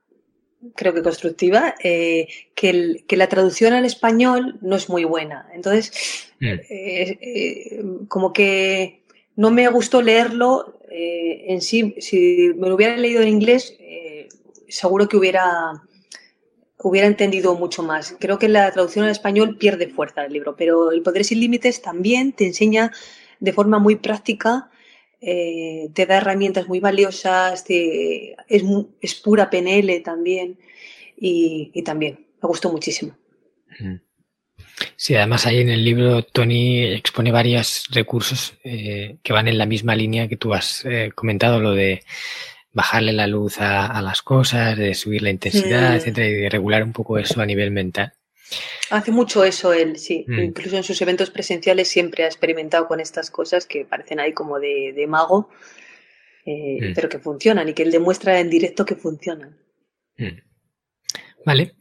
creo que constructiva, eh, que, la traducción al español no es muy buena. Entonces, mm. eh, como que no me gustó leerlo en sí. Si me lo hubiera leído en inglés, seguro que hubiera hubiera entendido mucho más. Creo que la traducción al español pierde fuerza el libro, pero El Poder Sin Límites también te enseña de forma muy práctica eh, te da herramientas muy valiosas, es, es, pura PNL también y, también me gustó muchísimo. Sí, además ahí en el libro Tony expone varios recursos eh, que van en la misma línea que tú has eh, comentado, lo de bajarle la luz a, las cosas, de subir la intensidad, mm. etcétera, y de regular un poco eso a nivel mental. Hace mucho eso él, sí. Mm. Incluso en sus eventos presenciales siempre ha experimentado con estas cosas que parecen ahí como de, mago, eh, mm. pero que funcionan y que él demuestra en directo que funcionan. Mm. Vale.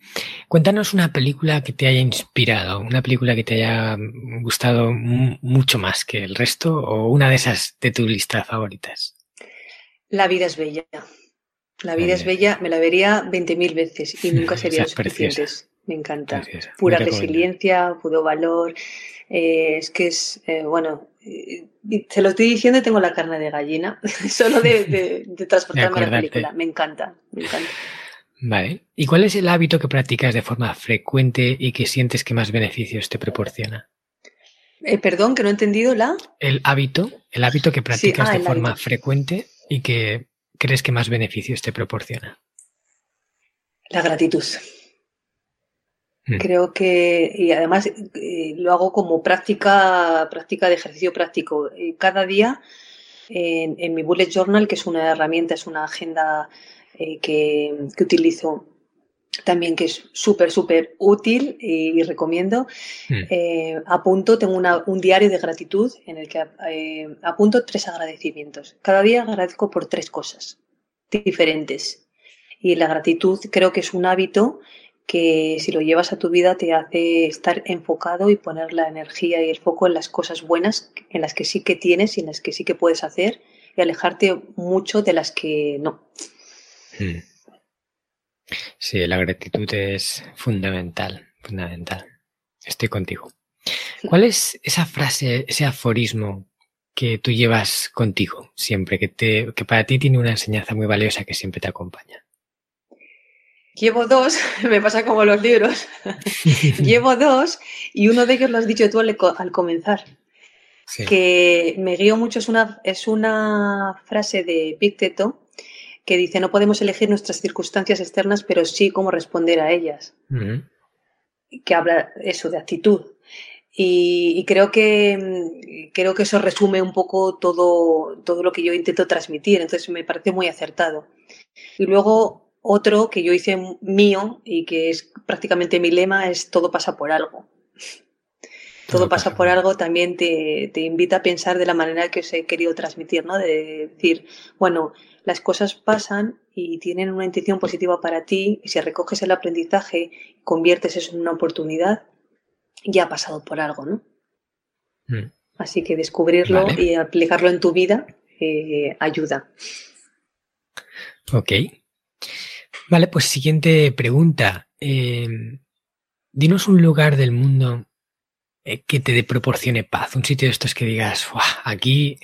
Cuéntanos una película que te haya inspirado, una película que te haya gustado mucho más que el resto o una de esas de tu lista favoritas. La vida es bella. La vida es bella, me la vería 20.000 veces y nunca sería suficiente. Me encanta. Pura resiliencia, puro valor. Eh, es que es, eh, bueno, eh, te lo estoy diciendo y tengo la carne de gallina, solo de, transportarme a la película. Me encanta, me encanta. Vale. ¿Y cuál es el hábito que practicas de forma frecuente y que sientes que más beneficios te proporciona? perdón, que no he entendido la. El hábito, el hábito que practicas ah, de forma frecuente y que crees que más beneficios te proporciona. La gratitud. Mm. Creo que, y además eh, lo hago como práctica, práctica de ejercicio práctico. Eh, cada día en, mi bullet journal, que es una herramienta, es una agenda eh, que, utilizo también que es súper, súper útil y, recomiendo. Mm. apunto, tengo un diario de gratitud en el que apunto tres agradecimientos. Cada día agradezco por tres cosas diferentes. Y la gratitud creo que es un hábito que si lo llevas a tu vida te hace estar enfocado y poner la energía y el foco en las cosas buenas, en las que sí que tienes y en las que sí que puedes hacer y alejarte mucho de las que no. Hmm. Sí, la gratitud es fundamental, fundamental. Estoy contigo. ¿Cuál es esa frase, ese aforismo que tú llevas contigo siempre, que, te, que para ti tiene una enseñanza muy valiosa que siempre te acompaña? Llevo dos, me pasa como los libros. Llevo dos y uno de ellos lo has dicho tú al, comenzar. Que me guío mucho, es una, es una frase de Picteto que dice: No podemos elegir nuestras circunstancias externas, pero sí cómo responder a ellas. Que habla eso de actitud. Y, creo que creo que eso resume un poco todo, todo lo que yo intento transmitir. Entonces me parece muy acertado. Y luego otro que yo hice mío y que es prácticamente mi lema es todo pasa por algo. Todo, pasa, por algo también te, invita a pensar de la manera que os he querido transmitir, ¿no? De decir, bueno, las cosas pasan y tienen una intención positiva para ti y si recoges el aprendizaje conviertes eso en una oportunidad, ya ha pasado por algo, ¿no? Mm. Así que descubrirlo y aplicarlo en tu vida eh, ayuda. Ok. Vale, pues siguiente pregunta. Em, dinos un lugar del mundo eh, que te proporcione paz, un sitio de estos que digas, aquí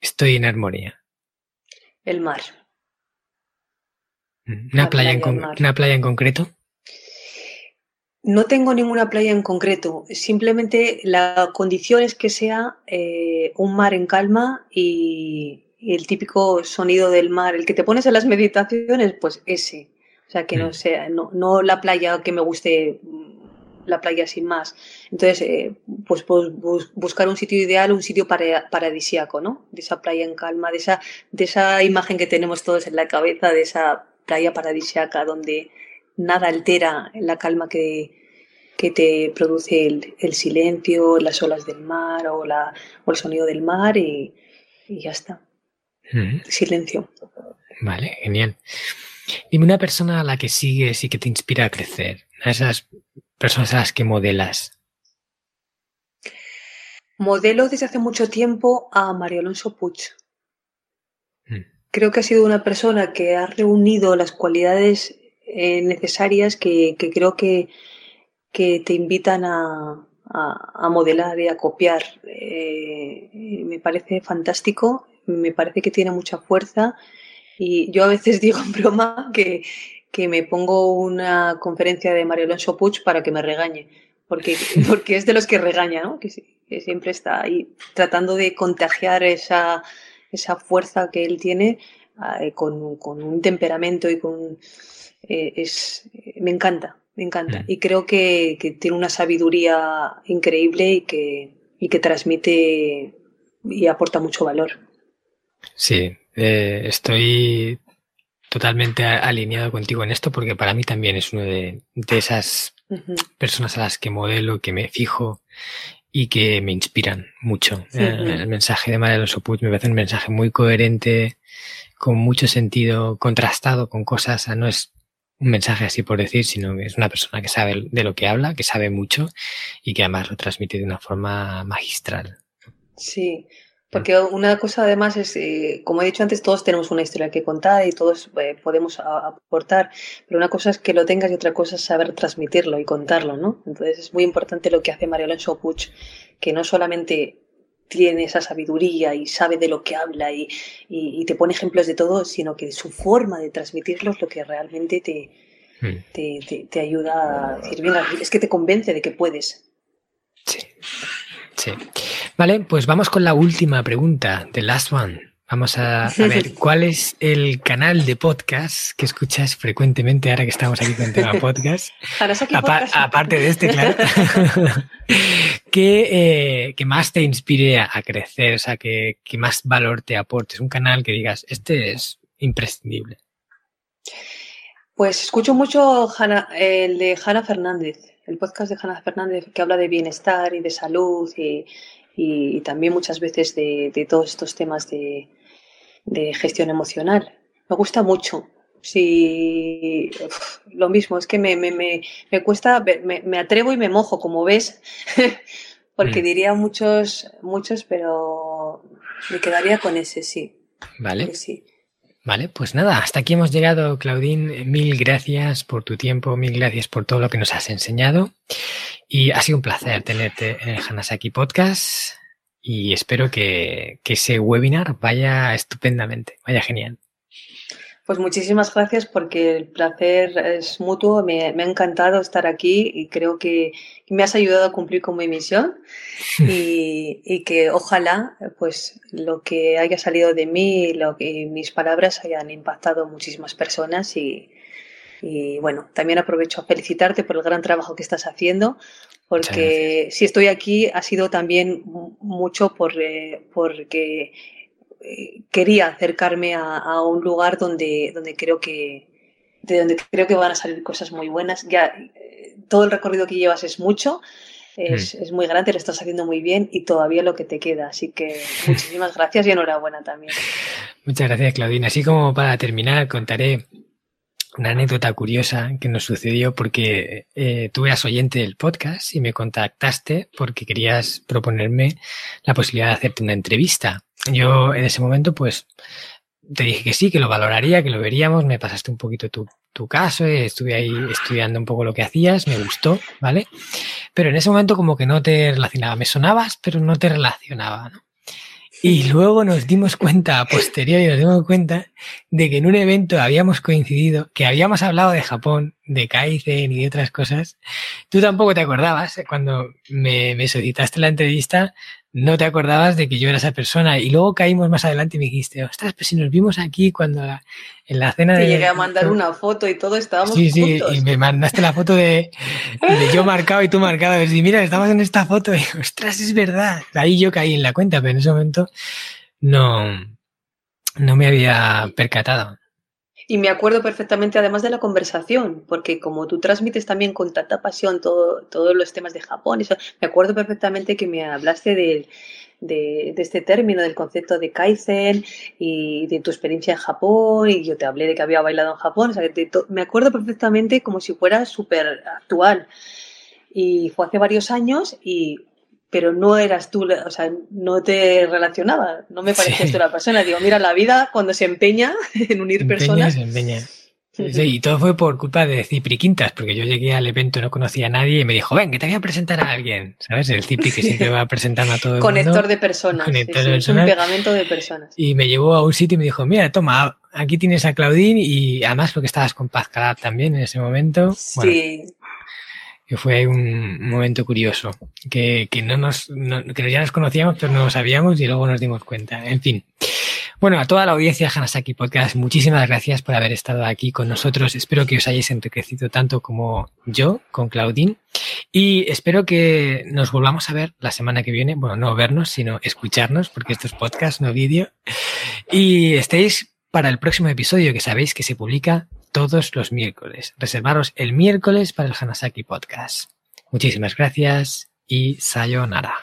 estoy en armonía. El mar. Mm, ¿Una, playa, en ¿Una playa en concreto? No tengo ninguna playa en concreto, simplemente la condición es que sea eh, un mar en calma y, el típico sonido del mar, el que te pones en las meditaciones, pues ese. O sea, que no sea, no, la playa que me guste, mm, la playa sin más. Entonces, eh, pues, pues buscar un sitio ideal, un sitio paradisíaco, ¿no? De esa playa en calma, de esa, de esa imagen que tenemos todos en la cabeza, de esa playa paradisíaca donde nada altera la calma que, que te produce el, silencio, las olas del mar o, la, o el sonido del mar y, ya está. Silencio. Vale, genial. Dime una persona a la que sigues y que te inspira a crecer, a esas personas a las que modelas. Modelo desde hace mucho tiempo a Mario Alonso Puig. Mm. Creo que ha sido una persona que ha reunido las cualidades eh, necesarias que, creo que, que, te invitan a, a, modelar y a copiar. Eh, me parece fantástico, me parece que tiene mucha fuerza y yo a veces digo en broma que, que me pongo una conferencia de Mario Alonso Puig para que me regañe, porque, porque es de los que regaña, ¿no? que, siempre está ahí tratando de contagiar esa, esa fuerza que él tiene eh, con, con, un temperamento y con eh, es, me encanta, me encanta. Mm. Y creo que, tiene una sabiduría increíble y que, y que transmite y aporta mucho valor. Sí, eh, estoy totalmente alineado contigo en esto porque para mí también es una de, esas personas a las que modelo, que me fijo y que me inspiran mucho. Eh, el mensaje de María Alonso Puig me parece un mensaje muy coherente, con mucho sentido, contrastado con cosas, no es un mensaje así por decir, sino que es una persona que sabe de lo que habla, que sabe mucho y que además lo transmite de una forma magistral. Sí, Porque una cosa además es, eh, como he dicho antes, todos tenemos una historia que contar y todos eh, podemos aportar, pero una cosa es que lo tengas y otra cosa es saber transmitirlo y contarlo, ¿no? Entonces es muy importante lo que hace María Alonso Puig, que no solamente tiene esa sabiduría y sabe de lo que habla y, te pone ejemplos de todo, sino que su forma de transmitirlo es lo que realmente te, hmm. te, ayuda a decir, venga, es que te convence de que puedes. Sí, sí. Vale, pues vamos con la última pregunta, the last one. Vamos a, ver cuál es el canal de podcast que escuchas frecuentemente ahora que estamos aquí con el tema podcast. Aparte de este, claro. que, eh, más te inspire a, crecer, o sea, que, más valor te aporte. Es un canal que digas, este es imprescindible. Pues escucho mucho el de Hanna Fernández, el podcast de Hanna Fernández que habla de bienestar y de salud y, también muchas veces de todos estos temas de, de gestión emocional. Me gusta mucho. Sí, lo mismo, es que me, me, me, me cuesta, me, me, atrevo y me mojo, como ves, porque mm. diría muchos, muchos, pero me quedaría con ese, sí. Vale. Sí. Vale, pues nada, hasta aquí hemos llegado, Claudín. Mil gracias por tu tiempo, mil gracias por todo lo que nos has enseñado. Y ha sido un placer tenerte en el Hanasaki Podcast y espero que, ese webinar vaya estupendamente, vaya genial. Pues muchísimas gracias porque el placer es mutuo, me, ha encantado estar aquí y creo que me has ayudado a cumplir con mi misión y, que ojalá pues lo que haya salido de mí, lo que mis palabras hayan impactado a muchísimas personas y, y bueno, también aprovecho a felicitarte por el gran trabajo que estás haciendo, porque si estoy aquí ha sido también mucho por, eh, porque eh, quería acercarme a, un lugar donde, donde creo que de donde creo que van a salir cosas muy buenas. Ya eh, todo el recorrido que llevas es mucho, es, mm. es, muy grande, lo estás haciendo muy bien y todavía lo que te queda. Así que muchísimas gracias y enhorabuena también. Muchas gracias, Claudina. Así como para terminar, contaré una anécdota curiosa que nos sucedió porque eh, tú eras oyente del podcast y me contactaste porque querías proponerme la posibilidad de hacerte una entrevista. Yo en ese momento pues te dije que sí, que lo valoraría, que lo veríamos, me pasaste un poquito tu, tu caso, estuve ahí estudiando un poco lo que hacías, me gustó, ¿vale? Pero en ese momento como que no te relacionaba, me sonabas, pero no te relacionaba, ¿no? Y luego nos dimos cuenta, a posteriori nos dimos cuenta de que en un evento habíamos coincidido, que habíamos hablado de Japón, de Kaizen y de otras cosas. Tú tampoco te acordabas, eh, cuando me, me solicitaste la entrevista, no te acordabas de que yo era esa persona. Y luego caímos más adelante y me dijiste, ostras, pues si nos vimos aquí cuando en la cena te de... llegué a mandar una foto y todo, estábamos Sí, sí, y me mandaste la foto de, yo marcado y tú marcado. Y mira, estamos en esta foto y, ostras, es verdad. Ahí yo caí en la cuenta, pero en ese momento no, no me había percatado. Y me acuerdo perfectamente además de la conversación, porque como tú transmites también con tanta pasión todo, todos los temas de Japón, me acuerdo perfectamente que me hablaste de, de, este término, del concepto de Kaizen y de tu experiencia en Japón, y yo te hablé de que había bailado en Japón, o sea, me acuerdo perfectamente como si fuera súper actual. Y fue hace varios años y pero no eras tú, o sea, no te relacionaba, no me parecías tú la persona. Digo, mira, la vida cuando se empeña en unir personas. Se empeña. Sí, y todo fue por culpa de Cipri Quintas, porque yo llegué al evento, no conocía a nadie y me dijo, ven, que te voy a presentar a alguien. ¿Sabes? El Cipri que siempre va presentando a todo el Conector mundo. De personas, Conector de personas. Un pegamento de personas. Y me llevó a un sitio y me dijo, mira, toma, aquí tienes a Claudine y además porque estabas con Paz Calab también en ese momento. Sí que fue un momento curioso, que, no nos, que ya nos conocíamos, pero no lo sabíamos y luego nos dimos cuenta. En fin. Bueno, a toda la audiencia de Hanasaki Podcast, muchísimas gracias por haber estado aquí con nosotros. Espero que os hayáis enriquecido tanto como yo con Claudine. Y espero que nos volvamos a ver la semana que viene. Bueno, no vernos, sino escucharnos, porque esto es podcast, no vídeo. Y estéis para el próximo episodio, que sabéis que se publica todos los miércoles. Reservaros el miércoles para el Hanasaki Podcast. Muchísimas gracias y sayonara.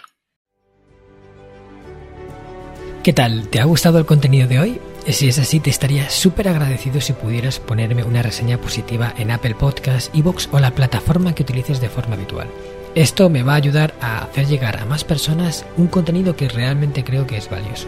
¿Qué tal? ¿Te ha gustado el contenido de hoy? Si es así, te estaría súper agradecido si pudieras ponerme una reseña positiva en Apple Podcasts, Evox o la plataforma que utilices de forma habitual. Esto me va a ayudar a hacer llegar a más personas un contenido que realmente creo que es valioso.